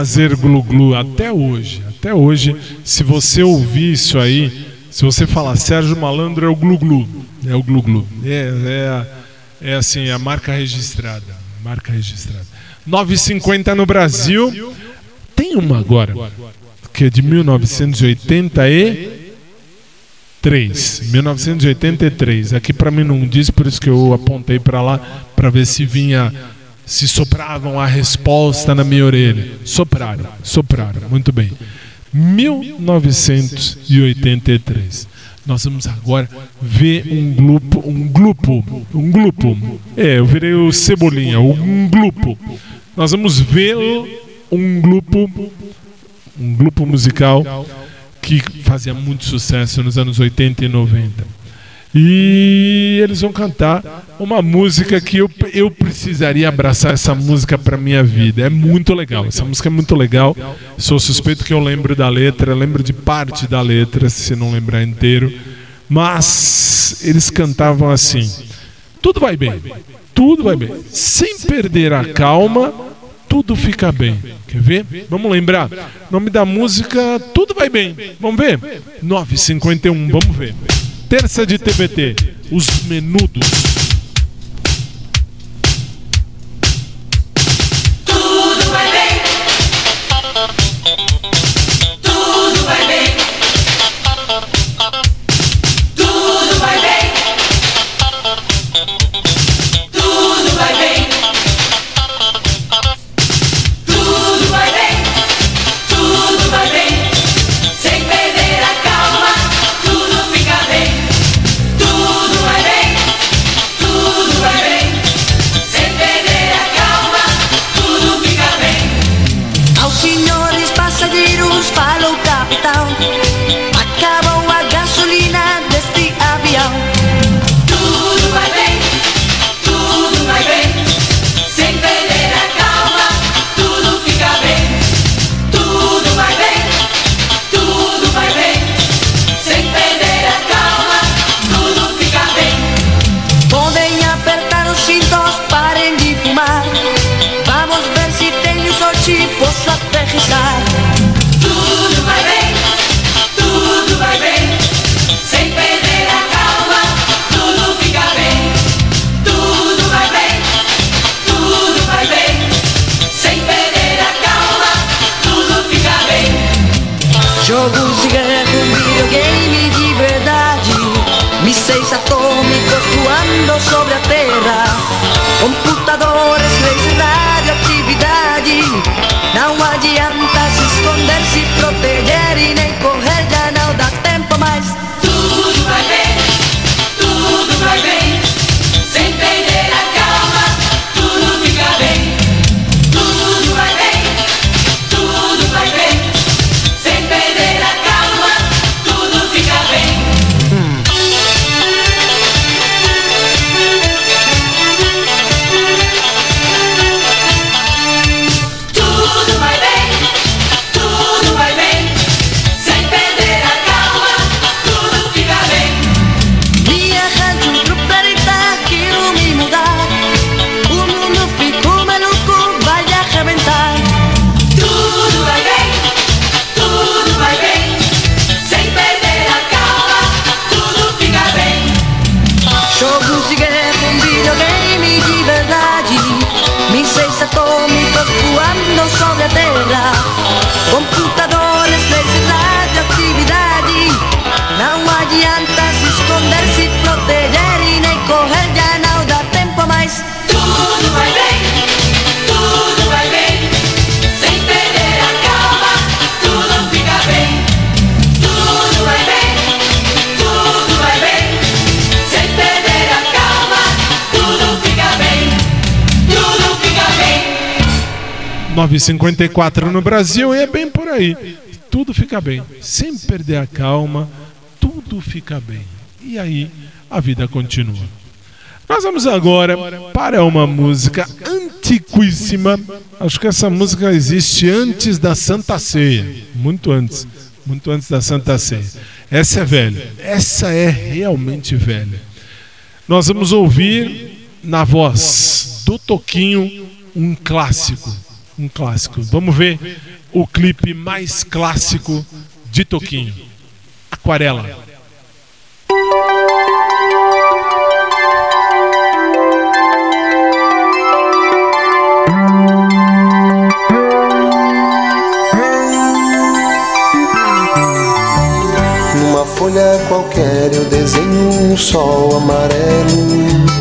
Fazer Glu Glu. Até hoje, até hoje, se você ouvir isso aí, se você falar Sérgio Malandro é o Glu Glu. É o Glu Glu. É, é, é assim, a marca registrada. Marca registrada. 9,50 no Brasil. Tem uma agora, que é de 1983. 1983. Aqui para mim não diz, por isso que eu apontei para lá para ver se vinha se sopravam a resposta na minha orelha. Sopraram, sopraram, muito bem. 1983. Nós vamos agora ver um grupo, um grupo, um grupo. É, eu virei o Cebolinha, um grupo. Nós vamos ver um grupo, um grupo musical que fazia muito sucesso nos anos 80 e 90. E eles vão cantar uma música que eu, eu precisaria abraçar essa música para minha vida. É muito legal. Essa música é muito legal. Sou suspeito que eu lembro da letra, lembro de parte da letra, se não lembrar inteiro. Mas eles cantavam assim: tudo vai bem, tudo vai bem. Sem perder a calma, tudo fica bem. Quer ver? Vamos lembrar. Nome da música, tudo vai bem. Vamos ver? 951, vamos ver terça de TBT, os menudos. 9,54 no Brasil e é bem por aí. Tudo fica bem. Sem perder a calma, tudo fica bem. E aí a vida continua. Nós vamos agora para uma música antiquíssima. Acho que essa música existe antes da Santa Ceia. Muito antes. Muito antes da Santa Ceia. Essa é velha. Essa é realmente velha. Nós vamos ouvir na voz do Toquinho um clássico. Um clássico. Vamos ver o clipe mais clássico de Toquinho. Aquarela. Numa folha qualquer eu desenho um sol amarelo.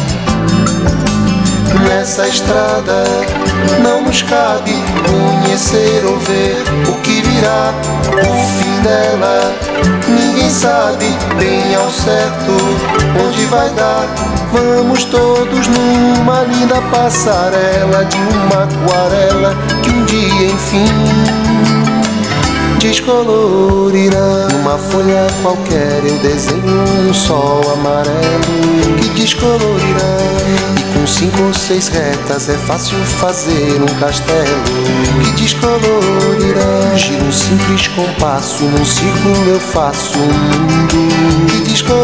Nessa estrada não nos cabe conhecer ou ver o que virá, o fim dela. Ninguém sabe bem ao certo onde vai dar. Vamos todos numa linda passarela de uma aquarela que um dia enfim descolorirá. Numa folha qualquer eu desenho um sol amarelo que descolorirá. E com cinco ou seis retas é fácil fazer um castelo que descolorirá. Giro um simples compasso, num círculo eu faço um mundo que descolorirá.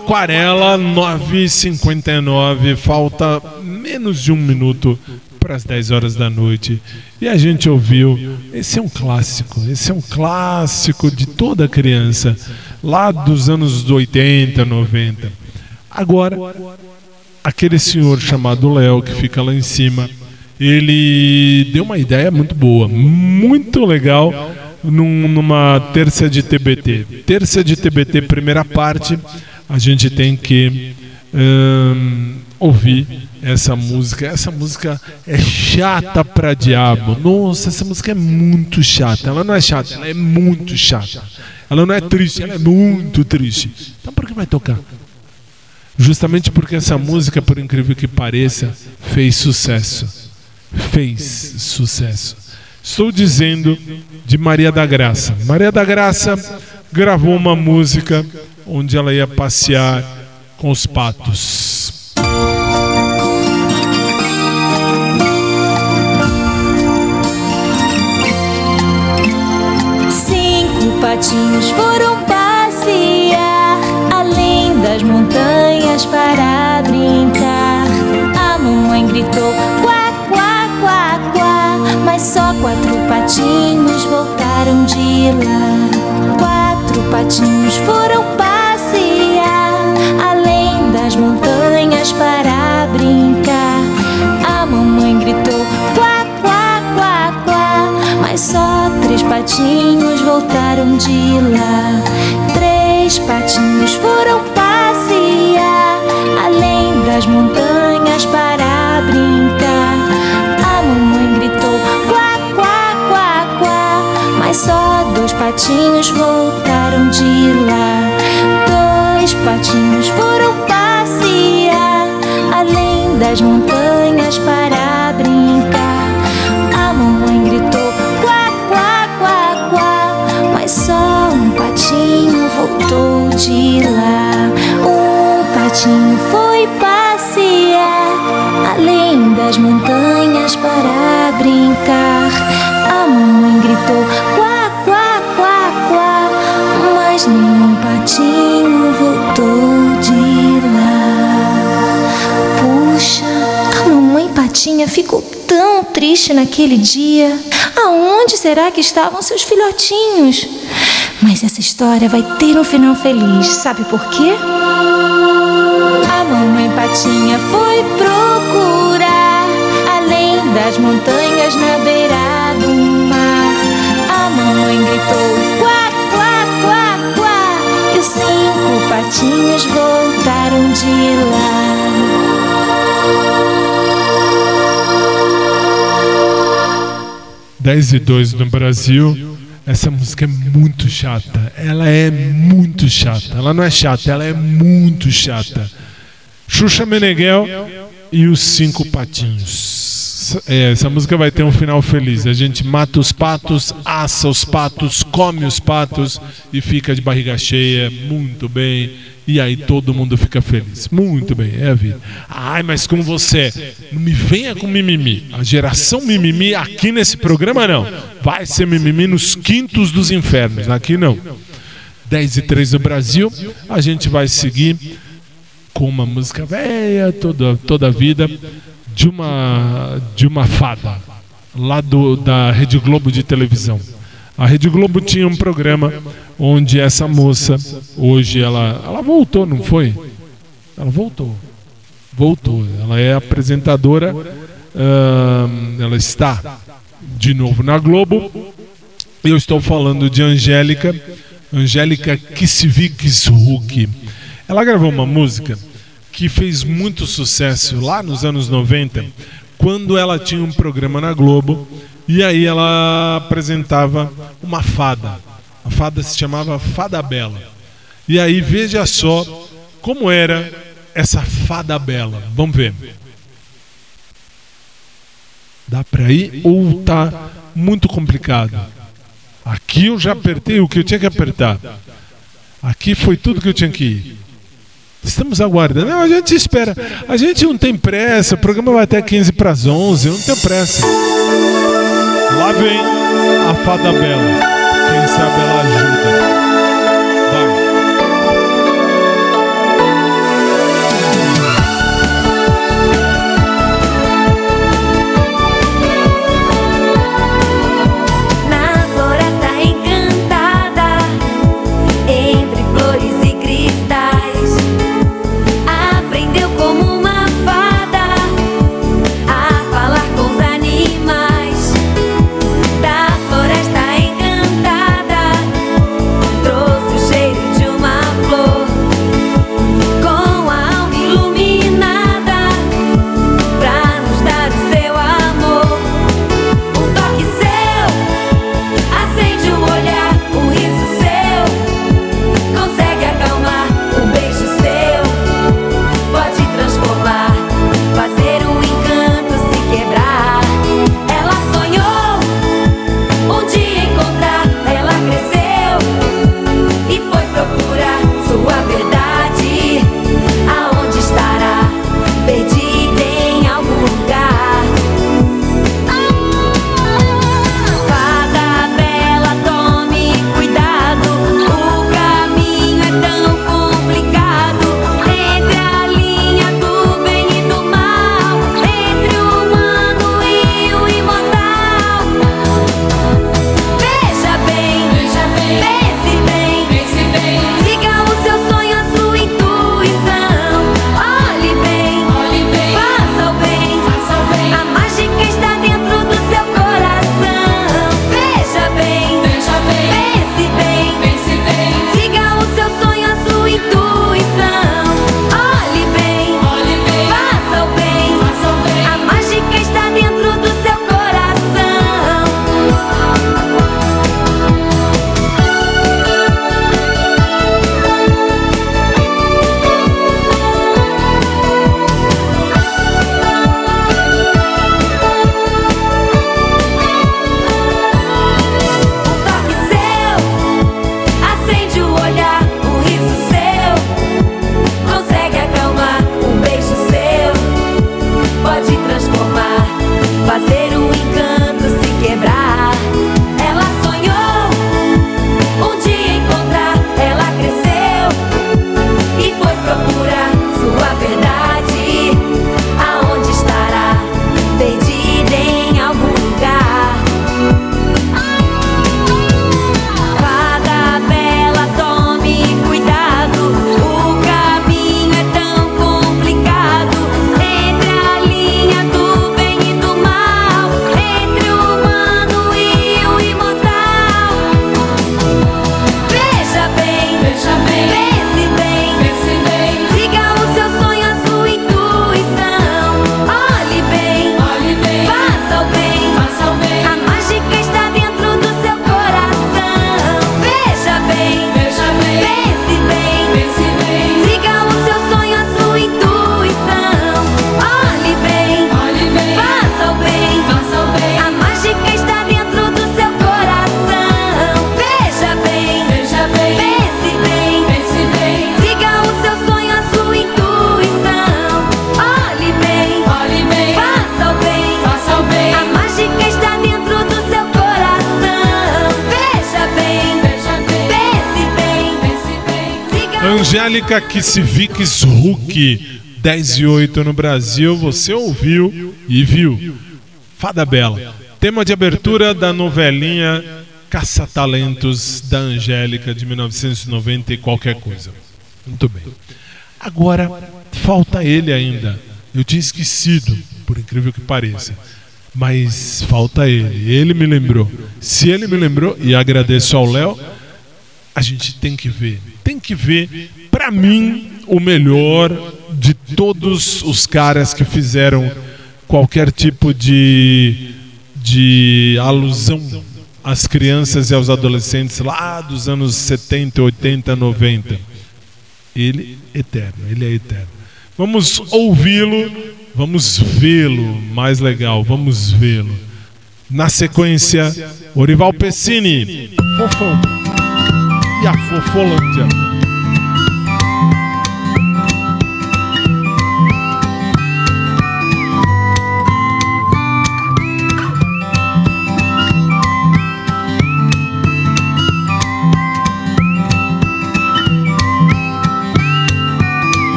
Aquarela 9h59, falta menos de um minuto para as 10 horas da noite. E a gente ouviu, esse é um clássico, esse é um clássico de toda criança, lá dos anos 80, 90. Agora, aquele senhor chamado Léo, que fica lá em cima, ele deu uma ideia muito boa, muito legal num- numa terça de TBT. Terça de TBT, primeira parte, a gente tem que hum, ouvir essa música. Essa música é chata pra diabo. Nossa, essa música é muito chata. Ela não é chata, ela é muito chata. Ela não é triste, ela é muito triste. Então por que vai tocar? Justamente porque essa música, por incrível que pareça, fez sucesso. Fez sucesso. Estou dizendo de Maria da Graça. Maria da Graça gravou uma música onde ela ia passear com os patos. Cinco patinhos foram passear além das montanhas para brincar. A mamãe gritou quá, quá, quá, quá, mas só quatro patinhos voltaram de lá. Quatro patinhos foram passear mas só três patinhos voltaram de lá. Três patinhos foram passear além das montanhas para brincar. A mamãe gritou quá, quá, quá, quá, mas só dois patinhos voltaram de lá. Dois patinhos foram passear além das montanhas para de lá. Um patinho foi passear além das montanhas para brincar. A mamãe gritou quá, quá, quá, quá, mas nenhum patinho voltou de lá. Puxa, a mamãe patinha ficou tão triste naquele dia. Aonde será que estavam seus filhotinhos? Mas essa história vai ter um final feliz. Sabe por quê? A mamãe patinha foi procurar além das montanhas na beira do mar. A mamãe gritou quá, quá, quá, quá, e os cinco patinhos voltaram de lá. 10 e 2 no Brasil. Essa música é muito chata. Ela é muito chata. Ela não é chata, ela é muito chata. Xuxa Meneghel e os Cinco Patinhos. É, essa música vai ter um final feliz. A gente mata os patos, assa os patos, come os patos e fica de barriga cheia, muito bem. E aí todo mundo fica feliz. Muito bem, é a vida. Ai, mas como você é, não me venha com mimimi. A geração mimimi aqui nesse programa não. Vai ser mimimi nos quintos dos infernos. Aqui não. 10 e 3 do Brasil. A gente vai seguir com uma música velha toda, toda a vida de uma, de uma fada lá do, da Rede Globo de televisão. A Rede Globo tinha um programa onde essa moça, hoje ela, ela voltou, não foi? Ela voltou. Voltou. Ela é apresentadora, ela está de novo na Globo. Eu estou falando de Angélica, Angélica Kissviks Hulk. Ela gravou uma música que fez muito sucesso lá nos anos 90, quando ela tinha um programa na Globo e aí ela apresentava uma fada. A fada se chamava Fada Bela. E aí veja só como era essa Fada Bela. Vamos ver. Dá pra ir ou tá muito complicado? Aqui eu já apertei o que eu tinha que apertar. Aqui foi tudo que eu tinha que ir. Estamos aguardando. Não, a gente espera. A gente não tem pressa. O programa vai até 15 para as 11. Eu não tenho pressa. Lá vem a Fada Bela. Quem sabe ela ajuda. Angélica Kissivix Huck, 10 e 8 no Brasil, você ouviu e viu. Fada Bela. Tema de abertura da novelinha Caça-Talentos da Angélica de 1990 e qualquer coisa. Muito bem. Agora, falta ele ainda. Eu tinha esquecido, por incrível que pareça. Mas falta ele. Ele me lembrou. Se ele me lembrou, e agradeço ao Léo, a gente tem que ver. Que ver, para mim, o melhor de todos os caras que fizeram qualquer tipo de, de alusão às crianças e aos adolescentes lá dos anos 70, 80, 90. Ele eterno, ele é eterno. Vamos ouvi-lo, vamos vê-lo, mais legal, vamos vê-lo. Na sequência, Orival Pessini, Fofão e a Fofolândia.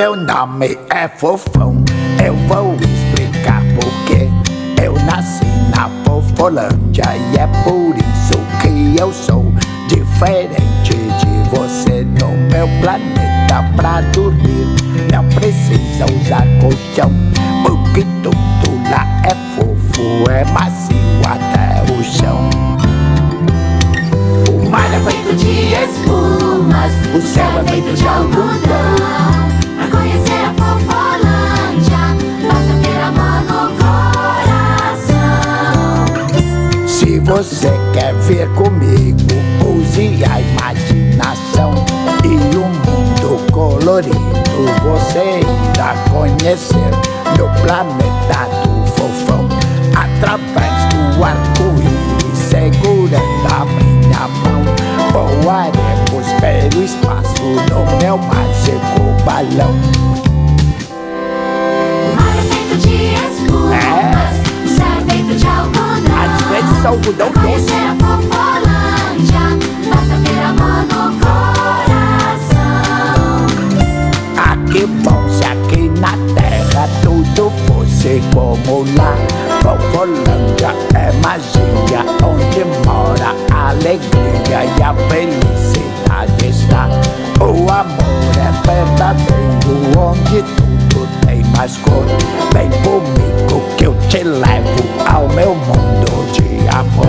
Meu nome é Fofão, eu vou explicar porquê. Eu nasci na Fofolândia e é por isso que eu sou diferente de você. No meu planeta pra dormir, não precisa usar colchão, porque tudo lá é fofo, é macio até o chão. O mar é feito de espumas, o céu é feito de algodão. Você quer vir comigo, use a imaginação e o mundo colorido você irá conhecer no planeta do fofão através do arco-íris segurando a minha mão. Voaremos pelo espaço no meu mágico balão. Vezes algodão Pra conhecer a Fofolândia, basta ter amor no coração. Aqui bom se aqui na terra tudo fosse como lá. Fofolândia é magia onde mora a alegria e a felicidade está. O amor é verdadeiro onde tudo tem mais cor. Vem comigo que eu te levo ao meu mundo de amor.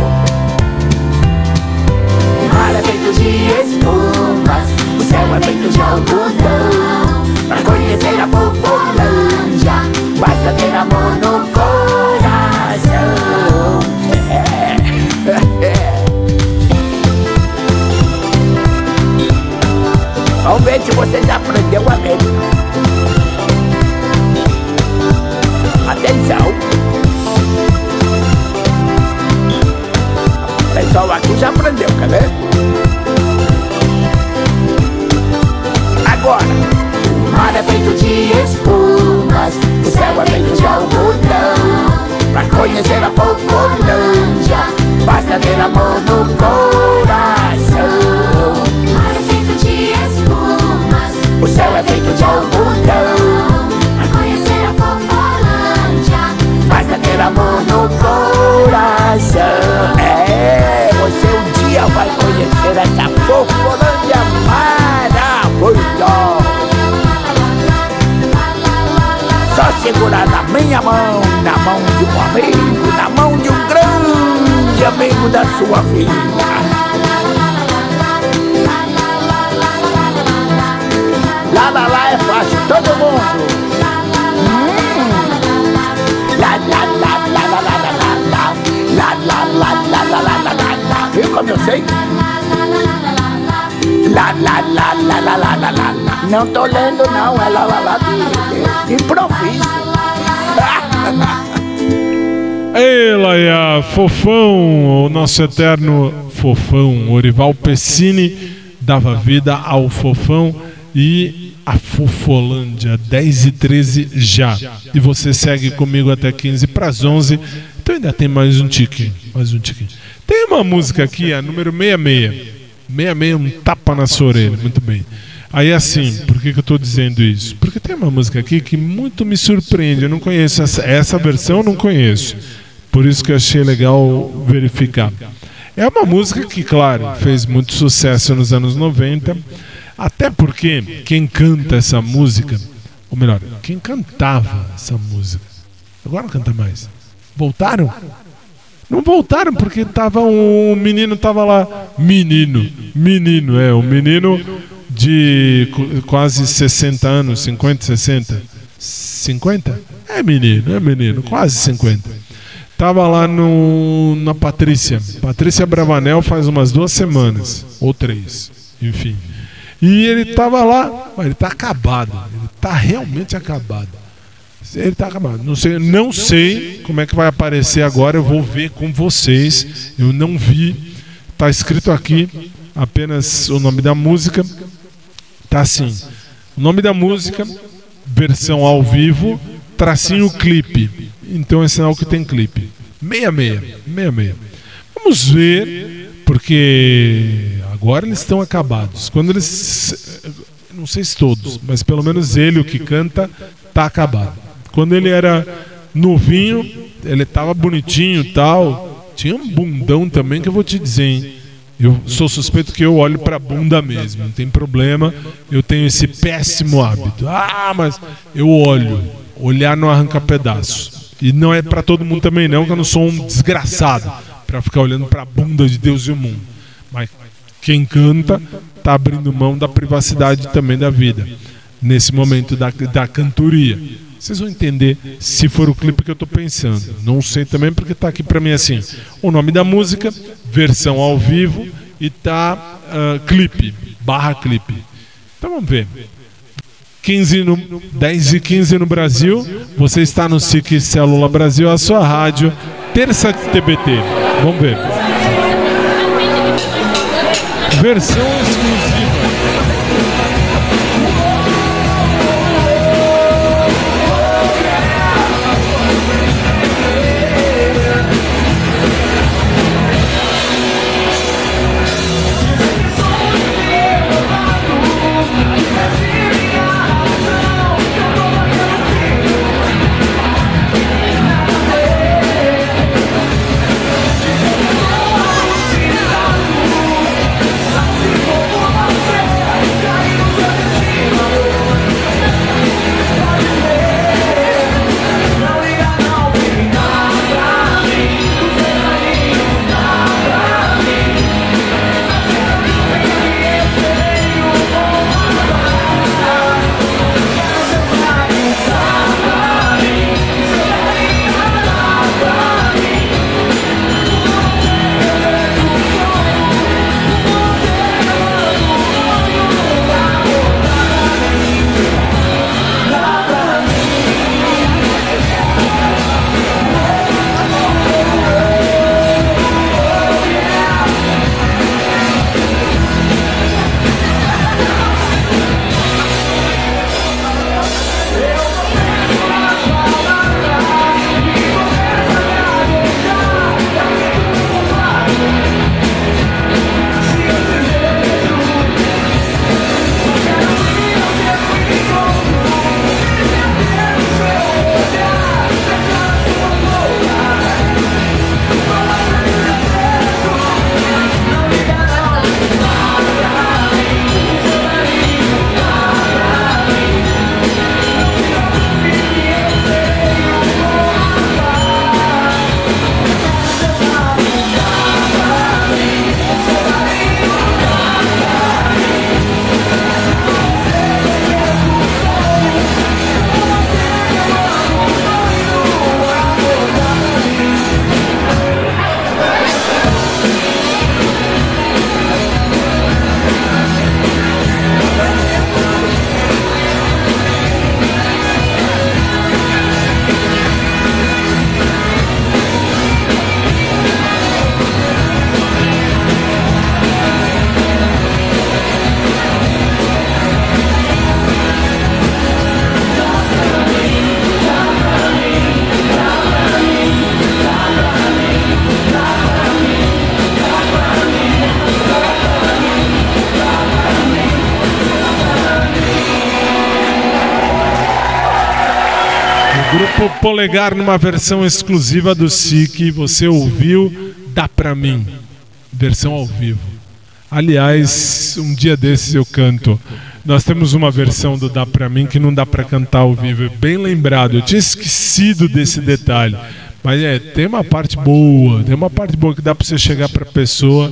O mar é feito de espumas, o céu é feito de algodão. Pra conhecer a Fofolândia, basta ter amor no coração. (laughs) Ver se você já aprendeu a ler. Já aprendeu, quer ver? Agora. O mar é feito de espumas, o céu é feito de algodão. Pra conhecer a Fofolândia, basta ter amor no coração. O mar é feito de espumas, o céu é feito de algodão. Vai conhecer essa Fofolândia maravilhosa. Só segurar na minha mão, na mão de um amigo, na mão de um grande amigo da sua vida. Lá, lá, lá é fácil, todo mundo. Como eu sei? Lá, lá, lá, lá, lá, lá, lá, lá, lá. Não tô lendo não, é lá, lá, lá de, de improviso. (laughs) Ela é a Fofão, o nosso eterno Fofão. Orival Pessini dava vida ao Fofão e a Fofolândia, 10 e 13 já. E você segue comigo até 15 para as 11. Então ainda tem mais um tiquinho, mais um tiquinho. Tem uma música aqui, a número 66. 66, um tapa na sua orelha. Muito bem. Aí assim, por que, que eu estou dizendo isso? Porque tem uma música aqui que muito me surpreende. Eu não conheço essa, essa versão, eu não conheço. Por isso que eu achei legal verificar. É uma música que, claro, fez muito sucesso nos anos 90. Até porque quem canta essa música, ou melhor, quem cantava essa música, agora não canta mais. Voltaram? Não voltaram porque tava um menino tava lá, menino, menino, é, um menino de qu- quase 60 anos, 50, 60. 50? É menino, é menino, quase 50. Tava lá no, na Patrícia. Patrícia Bravanel faz umas duas semanas, ou três, enfim. E ele tava lá, ele tá acabado. Ele tá realmente acabado. Ele tá acabado. Não sei, não sei como é que vai aparecer agora. Eu vou ver com vocês. Eu não vi. Tá escrito aqui apenas o nome da música. Tá assim. O nome da música, versão ao vivo, tracinho clipe. Então é sinal que tem clipe. 66. 66. Vamos ver, porque agora eles estão acabados. Quando eles. Não sei se todos, mas pelo menos ele, o que canta, tá acabado. Quando ele era novinho, ele tava bonitinho e tal. Tinha um bundão também que eu vou te dizer, hein? Eu sou suspeito que eu olho pra bunda mesmo, não tem problema. Eu tenho esse péssimo hábito. Ah, mas eu olho. Olhar não arranca pedaço. E não é pra todo mundo também não, que eu não sou um desgraçado pra ficar olhando pra bunda de Deus e o mundo. Mas quem canta tá abrindo mão da privacidade também da vida. Nesse momento da, da cantoria. Vocês vão entender se for o clipe que eu tô pensando. Não sei também porque tá aqui pra mim assim. O nome da música, versão ao vivo e tá ah, clipe, barra clipe. Então vamos ver. 15 no, 10 e 15 no Brasil. Você está no SIC Célula Brasil, a sua rádio, terça TBT. Vamos ver. Versão exclusiva. Polegar numa versão exclusiva do SIC. Você ouviu Dá Pra Mim, versão ao vivo. Aliás, um dia desses eu canto. Nós temos uma versão do Dá Pra Mim que não dá pra cantar ao vivo. É bem lembrado. Eu tinha esquecido desse detalhe. Mas é, tem uma parte boa. Tem uma parte boa que dá pra você chegar pra pessoa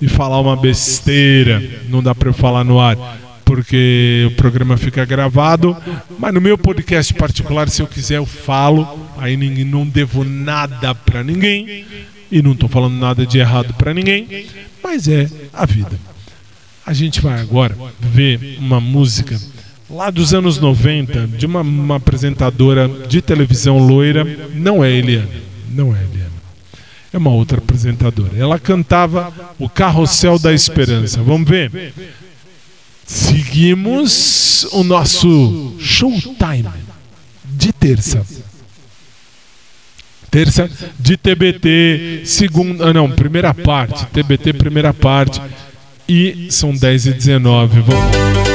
e falar uma besteira. Não dá pra eu falar no ar. Porque o programa fica gravado. Mas no meu podcast particular, se eu quiser, eu falo. Aí ninguém, não devo nada pra ninguém. E não tô falando nada de errado pra ninguém. Mas é a vida. A gente vai agora ver uma música lá dos anos 90 de uma, uma apresentadora de televisão loira. Não é Eliana. Não é Eliana. É uma outra apresentadora. Ela cantava O Carrossel da Esperança. Vamos ver? Seguimos o nosso showtime de terça. Terça de TBT, segunda. Ah, não, primeira parte. TBT, primeira parte. E são 10 e 19. Vamos.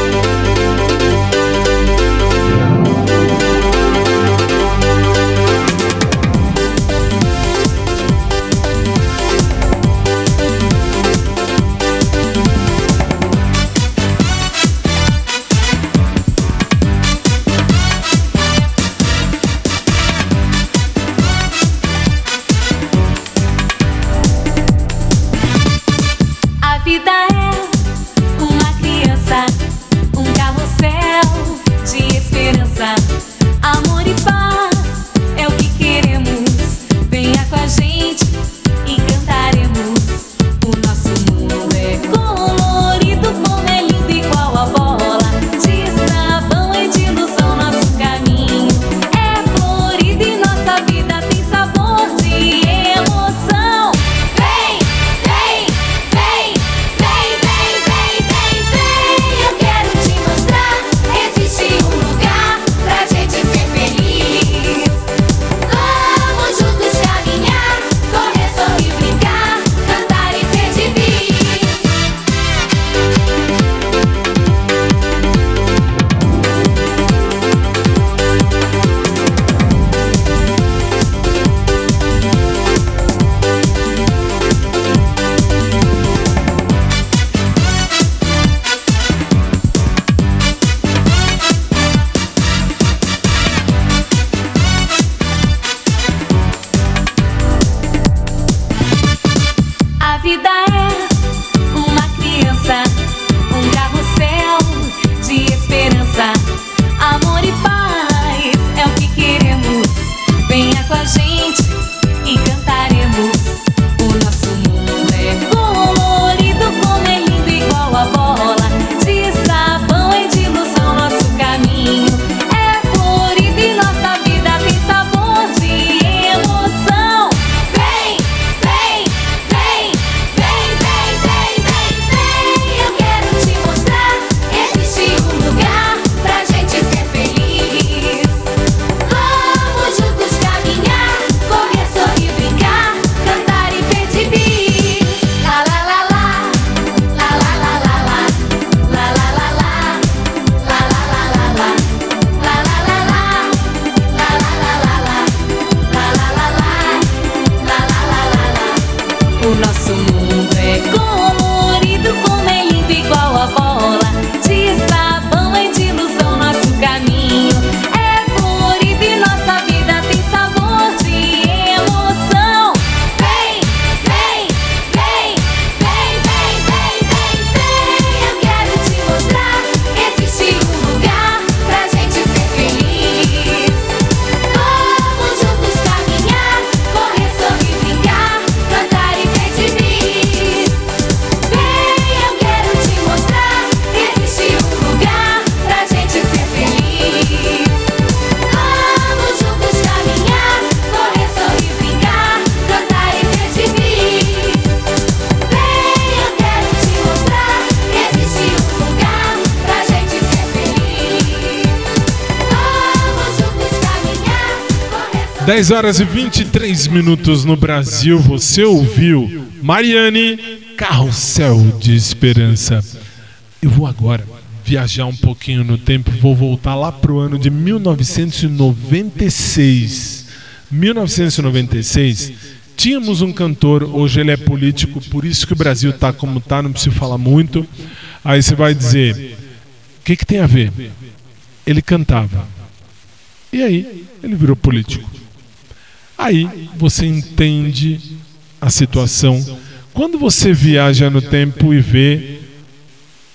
10 horas e 23 minutos no Brasil. Você ouviu Mariane Carrossel de Esperança. Eu vou agora viajar um pouquinho no tempo, vou voltar lá pro ano de 1996. 1996, tínhamos um cantor, hoje ele é político, por isso que o Brasil tá como tá, não preciso falar muito. Aí você vai dizer, o que, que tem a ver? Ele cantava. E aí, ele virou político. Aí você entende a situação. Quando você viaja no tempo e vê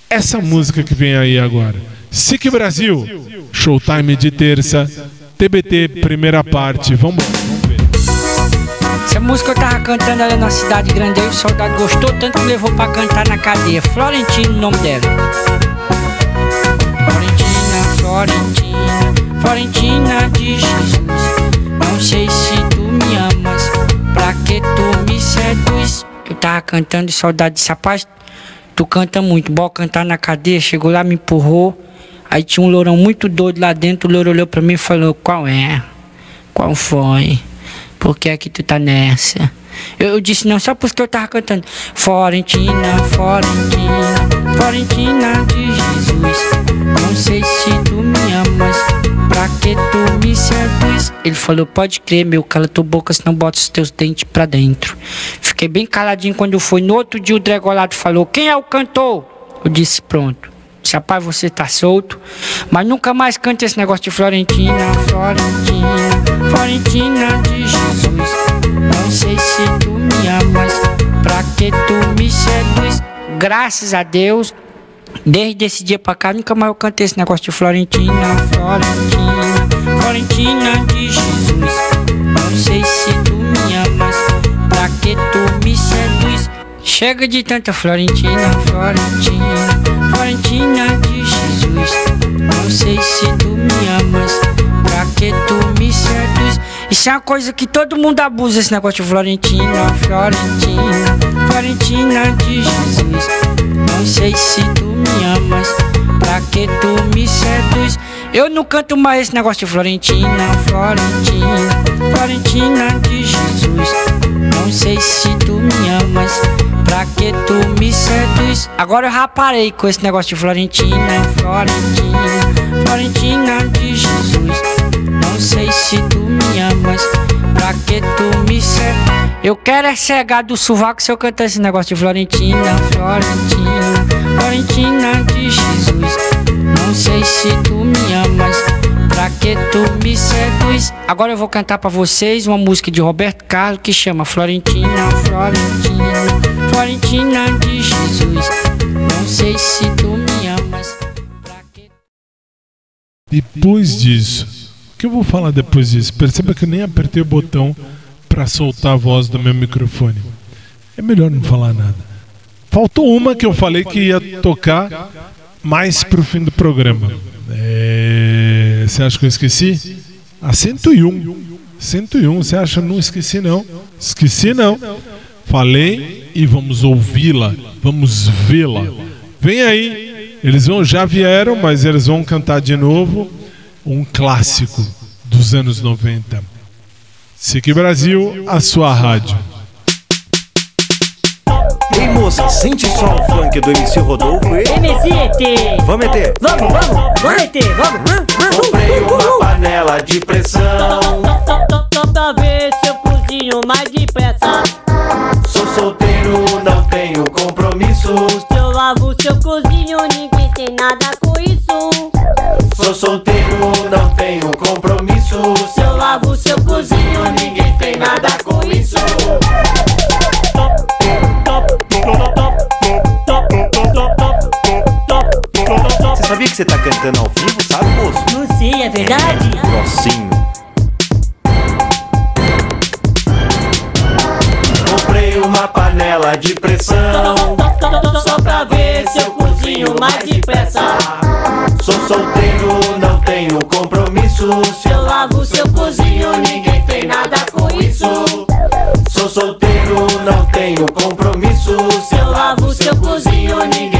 essa música que vem aí agora. SIC Brasil, Showtime de terça, TBT, primeira parte. Vamos Essa música eu tava cantando ali na cidade grande aí, o soldado gostou tanto que levou pra cantar na cadeia. Florentino, o nome dela. Florentina, Florentina, Florentina de Jesus. Não sei se pra que tu me seduz? Eu tava cantando saudade desse rapaz. Tu canta muito, bom cantar na cadeia. Chegou lá, me empurrou. Aí tinha um lourão muito doido lá dentro. O louro olhou pra mim e falou: Qual é? Qual foi? Por que é que tu tá nessa? Eu, disse não, só porque eu tava cantando. Florentina, Florentina, Florentina de Jesus. Não sei se tu me amas, pra que tu me seduz? Ele falou, pode crer meu, cala tua boca, senão bota os teus dentes pra dentro. Fiquei bem caladinho quando foi No outro dia o Dregolado falou, quem é o cantor? Eu disse, pronto rapaz, você tá solto. Mas nunca mais cante esse negócio de Florentina, Florentina, Florentina de Jesus. Não sei se tu me amas, pra que tu me seduz? Graças a Deus, desde esse dia pra cá Nunca mais eu cantei esse negócio de Florentina, Florentina, Florentina de Jesus. Não sei se tu me amas, pra que tu me seduz Chega de tanta Florentina, Florentina, Florentina de Jesus. Não sei se tu me amas, pra que tu me seduz. Isso é uma coisa que todo mundo abusa, esse negócio de Florentina, Florentina, Florentina de Jesus. Não sei se tu me amas, pra que tu me seduz. Eu não canto mais esse negócio de Florentina, Florentina, Florentina de Jesus. Não sei se tu me amas, pra que tu me seduz. Agora eu já parei com esse negócio de Florentina, Florentina, Florentina de Jesus. Não sei se tu me amas, pra que tu me seduz. Eu quero é cegar do sovaco se eu cantar esse negócio de Florentina, Florentina, Florentina de Jesus. Agora eu vou cantar pra vocês uma música de Roberto Carlos que chama Florentina, Florentina, Florentina de Jesus. Não sei se tu me amas. Depois disso, o que eu vou falar depois disso? Perceba que eu nem apertei o botão para soltar a voz do meu microfone. É melhor não falar nada. Faltou uma que eu falei que ia tocar mais pro fim do programa. É... Você acha que eu esqueci? A 101. 101. Você acha não esqueci não? Esqueci não. Falei e vamos ouvi-la, vamos vê-la. Vem aí. Eles vão já vieram, mas eles vão cantar de novo um clássico dos anos 90. SIC Brasil, a sua rádio. Moça, sente só o funk do MC Rodolfo e... MC ET. Vamos meter. Vamos, vamos, vamos ET, vamos. Comprei uma panela de pressão. Se eu cozinho mais depressa. Sou solteiro, não tenho compromissos. Se eu lavo, se eu cozinho, ninguém tem nada com isso. Sou solteiro, não tenho compromissos. Se eu lavo, se eu cozinho, que você tá cantando ao vivo, sabe, moço? Não sei, é verdade? Grossinho. Comprei uma panela de pressão. Só pra ver se eu cozinho mais depressa. Sou solteiro, não tenho compromissos. Se eu lavo, se eu cozinho, ninguém tem nada com isso. Sou solteiro, não tenho compromissos. Se eu lavo, se eu cozinho, ninguém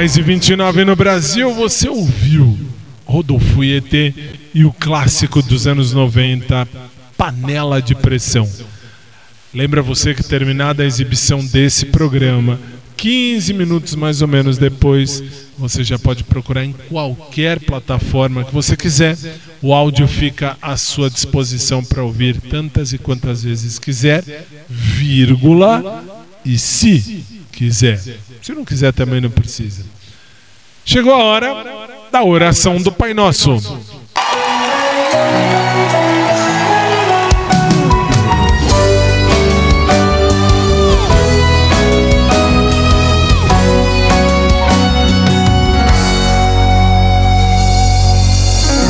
10 e 29 no Brasil, você ouviu Rodolfo Ietê e o clássico dos anos 90, Panela de Pressão. Lembra você que terminada a exibição desse programa, 15 minutos mais ou menos depois, você já pode procurar em qualquer plataforma que você quiser. O áudio fica à sua disposição para ouvir tantas e quantas vezes quiser, vírgula, e se quiser. Se não quiser também não precisa. Chegou a hora da oração do Pai Nosso.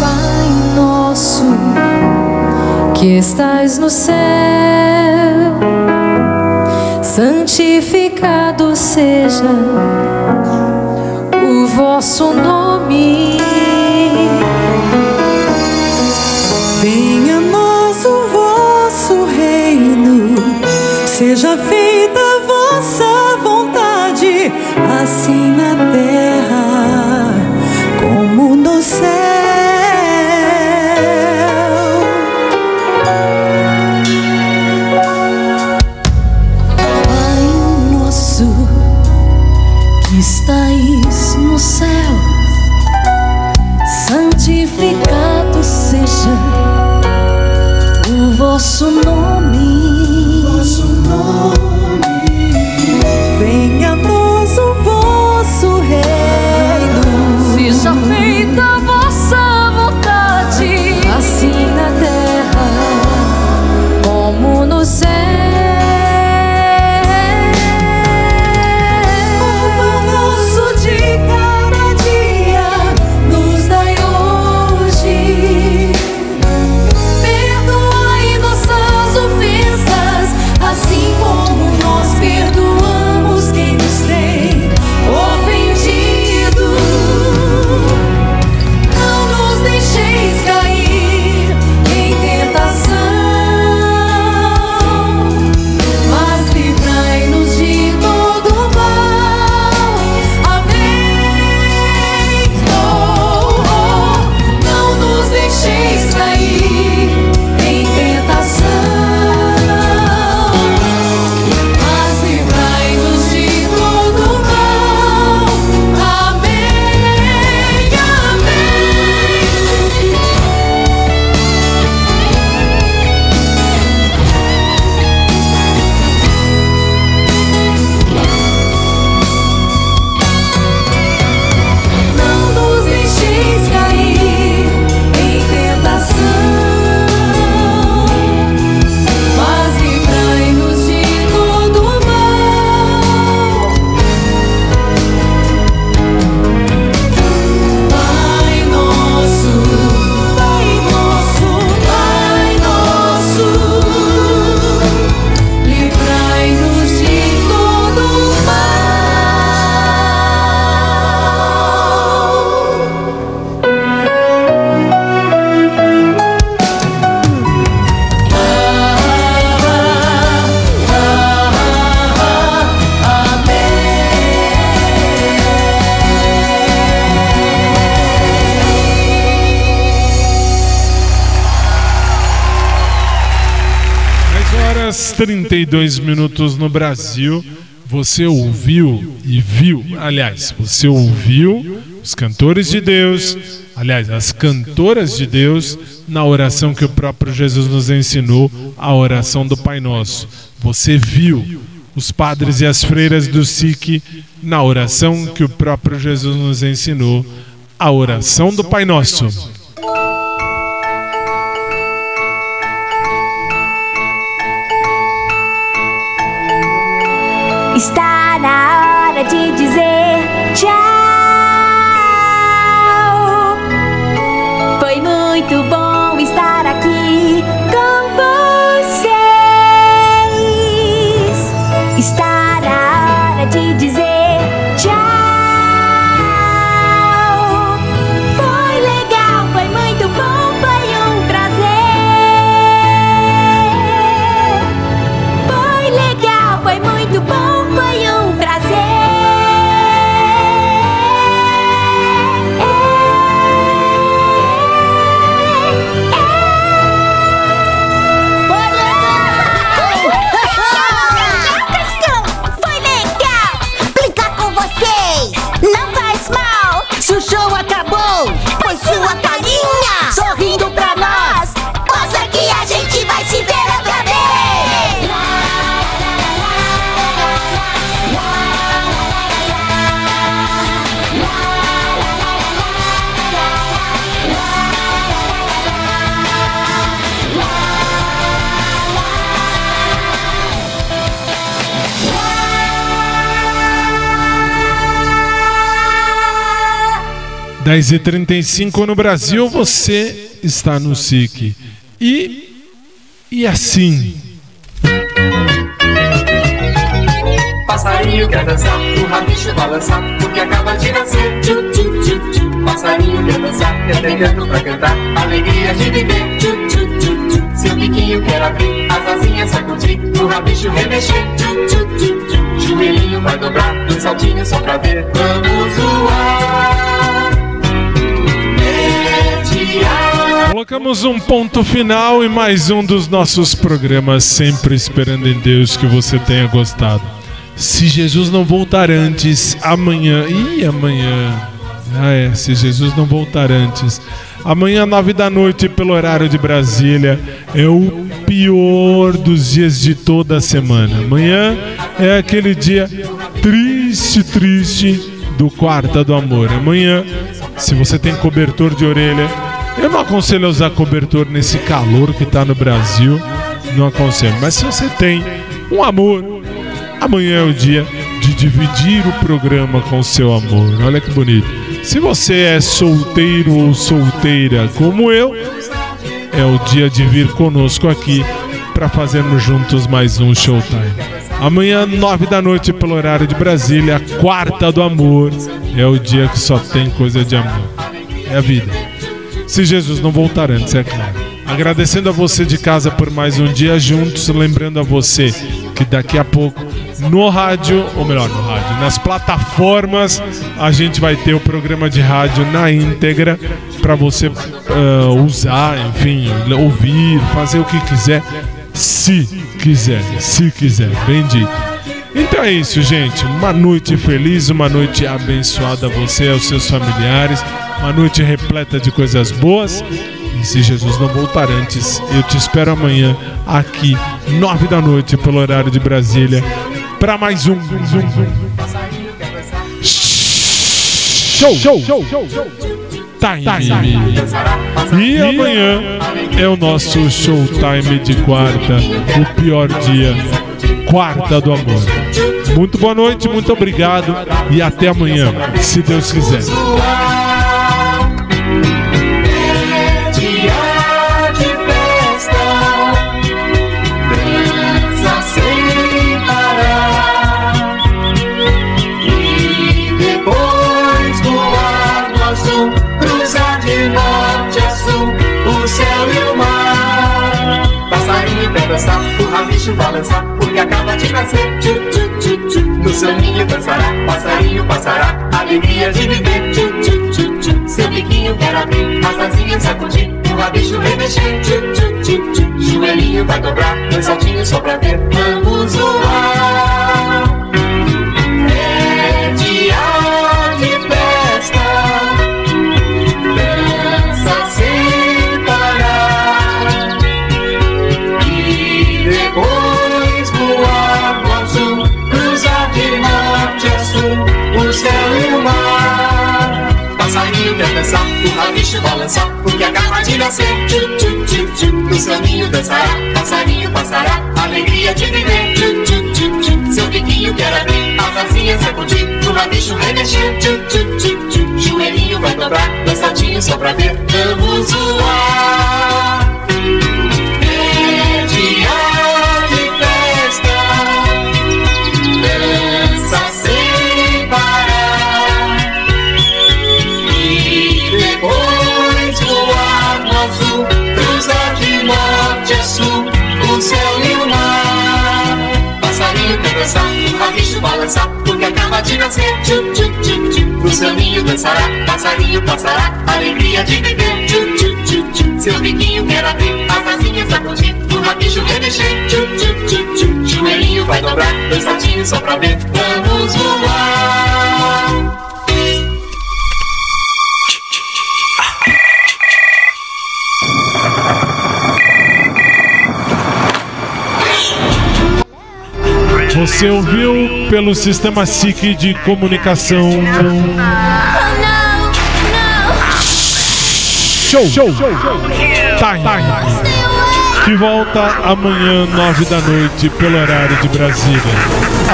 Pai nosso que estás no céu, santificado seja vosso nome. Venha nós o vosso reino, seja feita 32 minutos no Brasil. Você ouviu e viu, aliás, você ouviu os cantores de Deus, aliás, as cantoras de Deus, na oração que o próprio Jesus nos ensinou, a oração do Pai Nosso. Você viu os padres e as freiras do SIC na oração que o próprio Jesus nos ensinou, a oração do Pai Nosso. Está na hora de dizer tchau. 10h35 no Brasil, você está no SIC. E, e assim. Passarinho quer dançar, o rabicho balançar, porque acaba de nascer. Tchu, tchu, tchu, tchu. Passarinho quer dançar, quer ter canto pra cantar, alegria de viver. Tchu, tchu, tchu, tchu. Seu biquinho quer abrir, as asinhas sacudir, o rabicho remexer. Tchu, tchu, tchu, tchu. Joelhinho vai dobrar, um saltinho só pra ver. Vamos voar. Colocamos um ponto final em mais um dos nossos programas, sempre esperando em Deus que você tenha gostado. Se Jesus não voltar antes, amanhã. Ih, amanhã. Ah, é, se Jesus não voltar antes. Amanhã, nove da noite, pelo horário de Brasília, é o pior dos dias de toda a semana. Amanhã é aquele dia triste, triste do Quarta do Amor. Amanhã, se você tem cobertor de orelha, eu não aconselho a usar cobertor nesse calor que tá no Brasil. Não aconselho. Mas se você tem um amor, amanhã é o dia de dividir o programa com seu amor. Olha que bonito. Se você é solteiro ou solteira como eu, é o dia de vir conosco aqui para fazermos juntos mais um Showtime. Amanhã, nove da noite, pelo horário de Brasília, quarta do amor. É o dia que só tem coisa de amor. É a vida. Se Jesus não voltar antes, é claro. Agradecendo a você de casa por mais um dia juntos, lembrando a você que daqui a pouco no rádio, ou melhor, no rádio, nas plataformas, a gente vai ter o programa de rádio na íntegra para você ah, usar, enfim, ouvir, fazer o que quiser, se quiser, se quiser, bem dito. Então é isso, gente. Uma noite feliz, uma noite abençoada a você aos seus familiares. Uma noite repleta de coisas boas. E se Jesus não voltar antes, eu te espero amanhã aqui, nove da noite, pelo horário de Brasília, para mais um show, show, time. E amanhã é o nosso showtime de quarta, o pior dia, quarta do amor. Muito boa noite, muito obrigado e até amanhã, se Deus quiser. Balançar, porque acaba de nascer. Tchu, tchu, tchu, tchu. No seu ninho dançará, passarinho passará, alegria de viver. Tchu, tchu, tchu, tchu. Seu biquinho quer abrir, as asinhas sacudir, o rabicho remexer. Tchu, tchu, tchu, tchu. Joelhinho vai dobrar, dois saltinhos só pra ver. Vamos voar. Dançar, o rabicho balançar, porque acaba de nascer. Tchu, tchu, tchu, tchu. No ninho dançará, passarinho passará, alegria de viver. Tchu, tchu, tchu, tchu. Seu biquinho quer abrir, as asinhas sacudir, o rabicho remexer. Tchu, tchu, tchu, tchu. Joelhinho vai dobrar, saltinhos só pra ver. Vamos voar. Norte a sul, o céu e o mar. Passarinho quer dançar, rabicho balançar, porque acaba de nascer. Tchu, tchu, tchu, tchu. No seu ninho dançará, passarinho passará, alegria de viver. Tchu, tchu, tchu, tchu. Seu biquinho quer abrir, as asinhas sacudir, o rabicho remexer. Tchu, tchu, tchu, tchu. Joelhinho vai dobrar, dois saltinhos só pra ver. Vamos voar. Você ouviu pelo Sistema SIC de Comunicação. Show! Show! Time! Que volta amanhã, nove da noite, pelo horário de Brasília.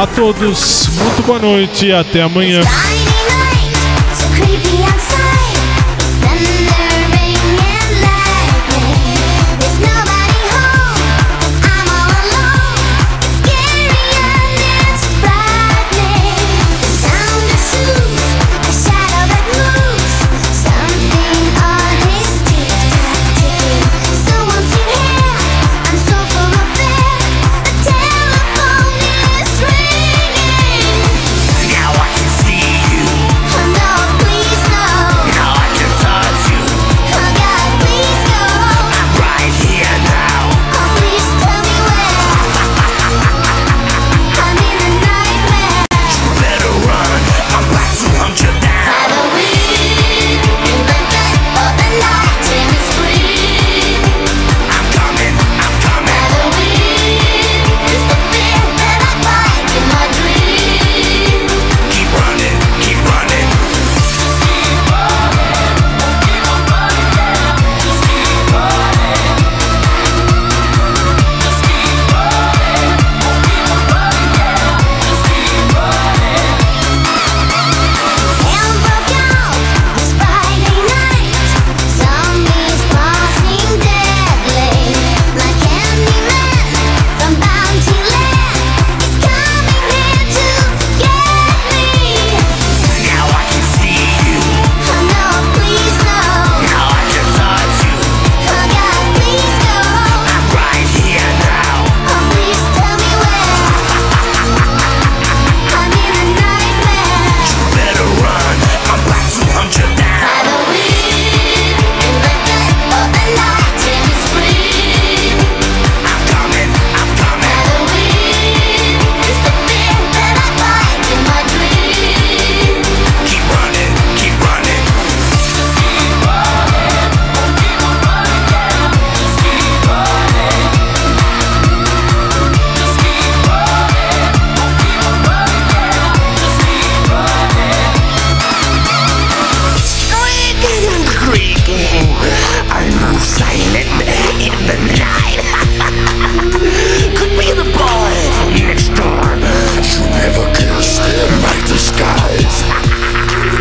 A todos, muito boa noite e até amanhã.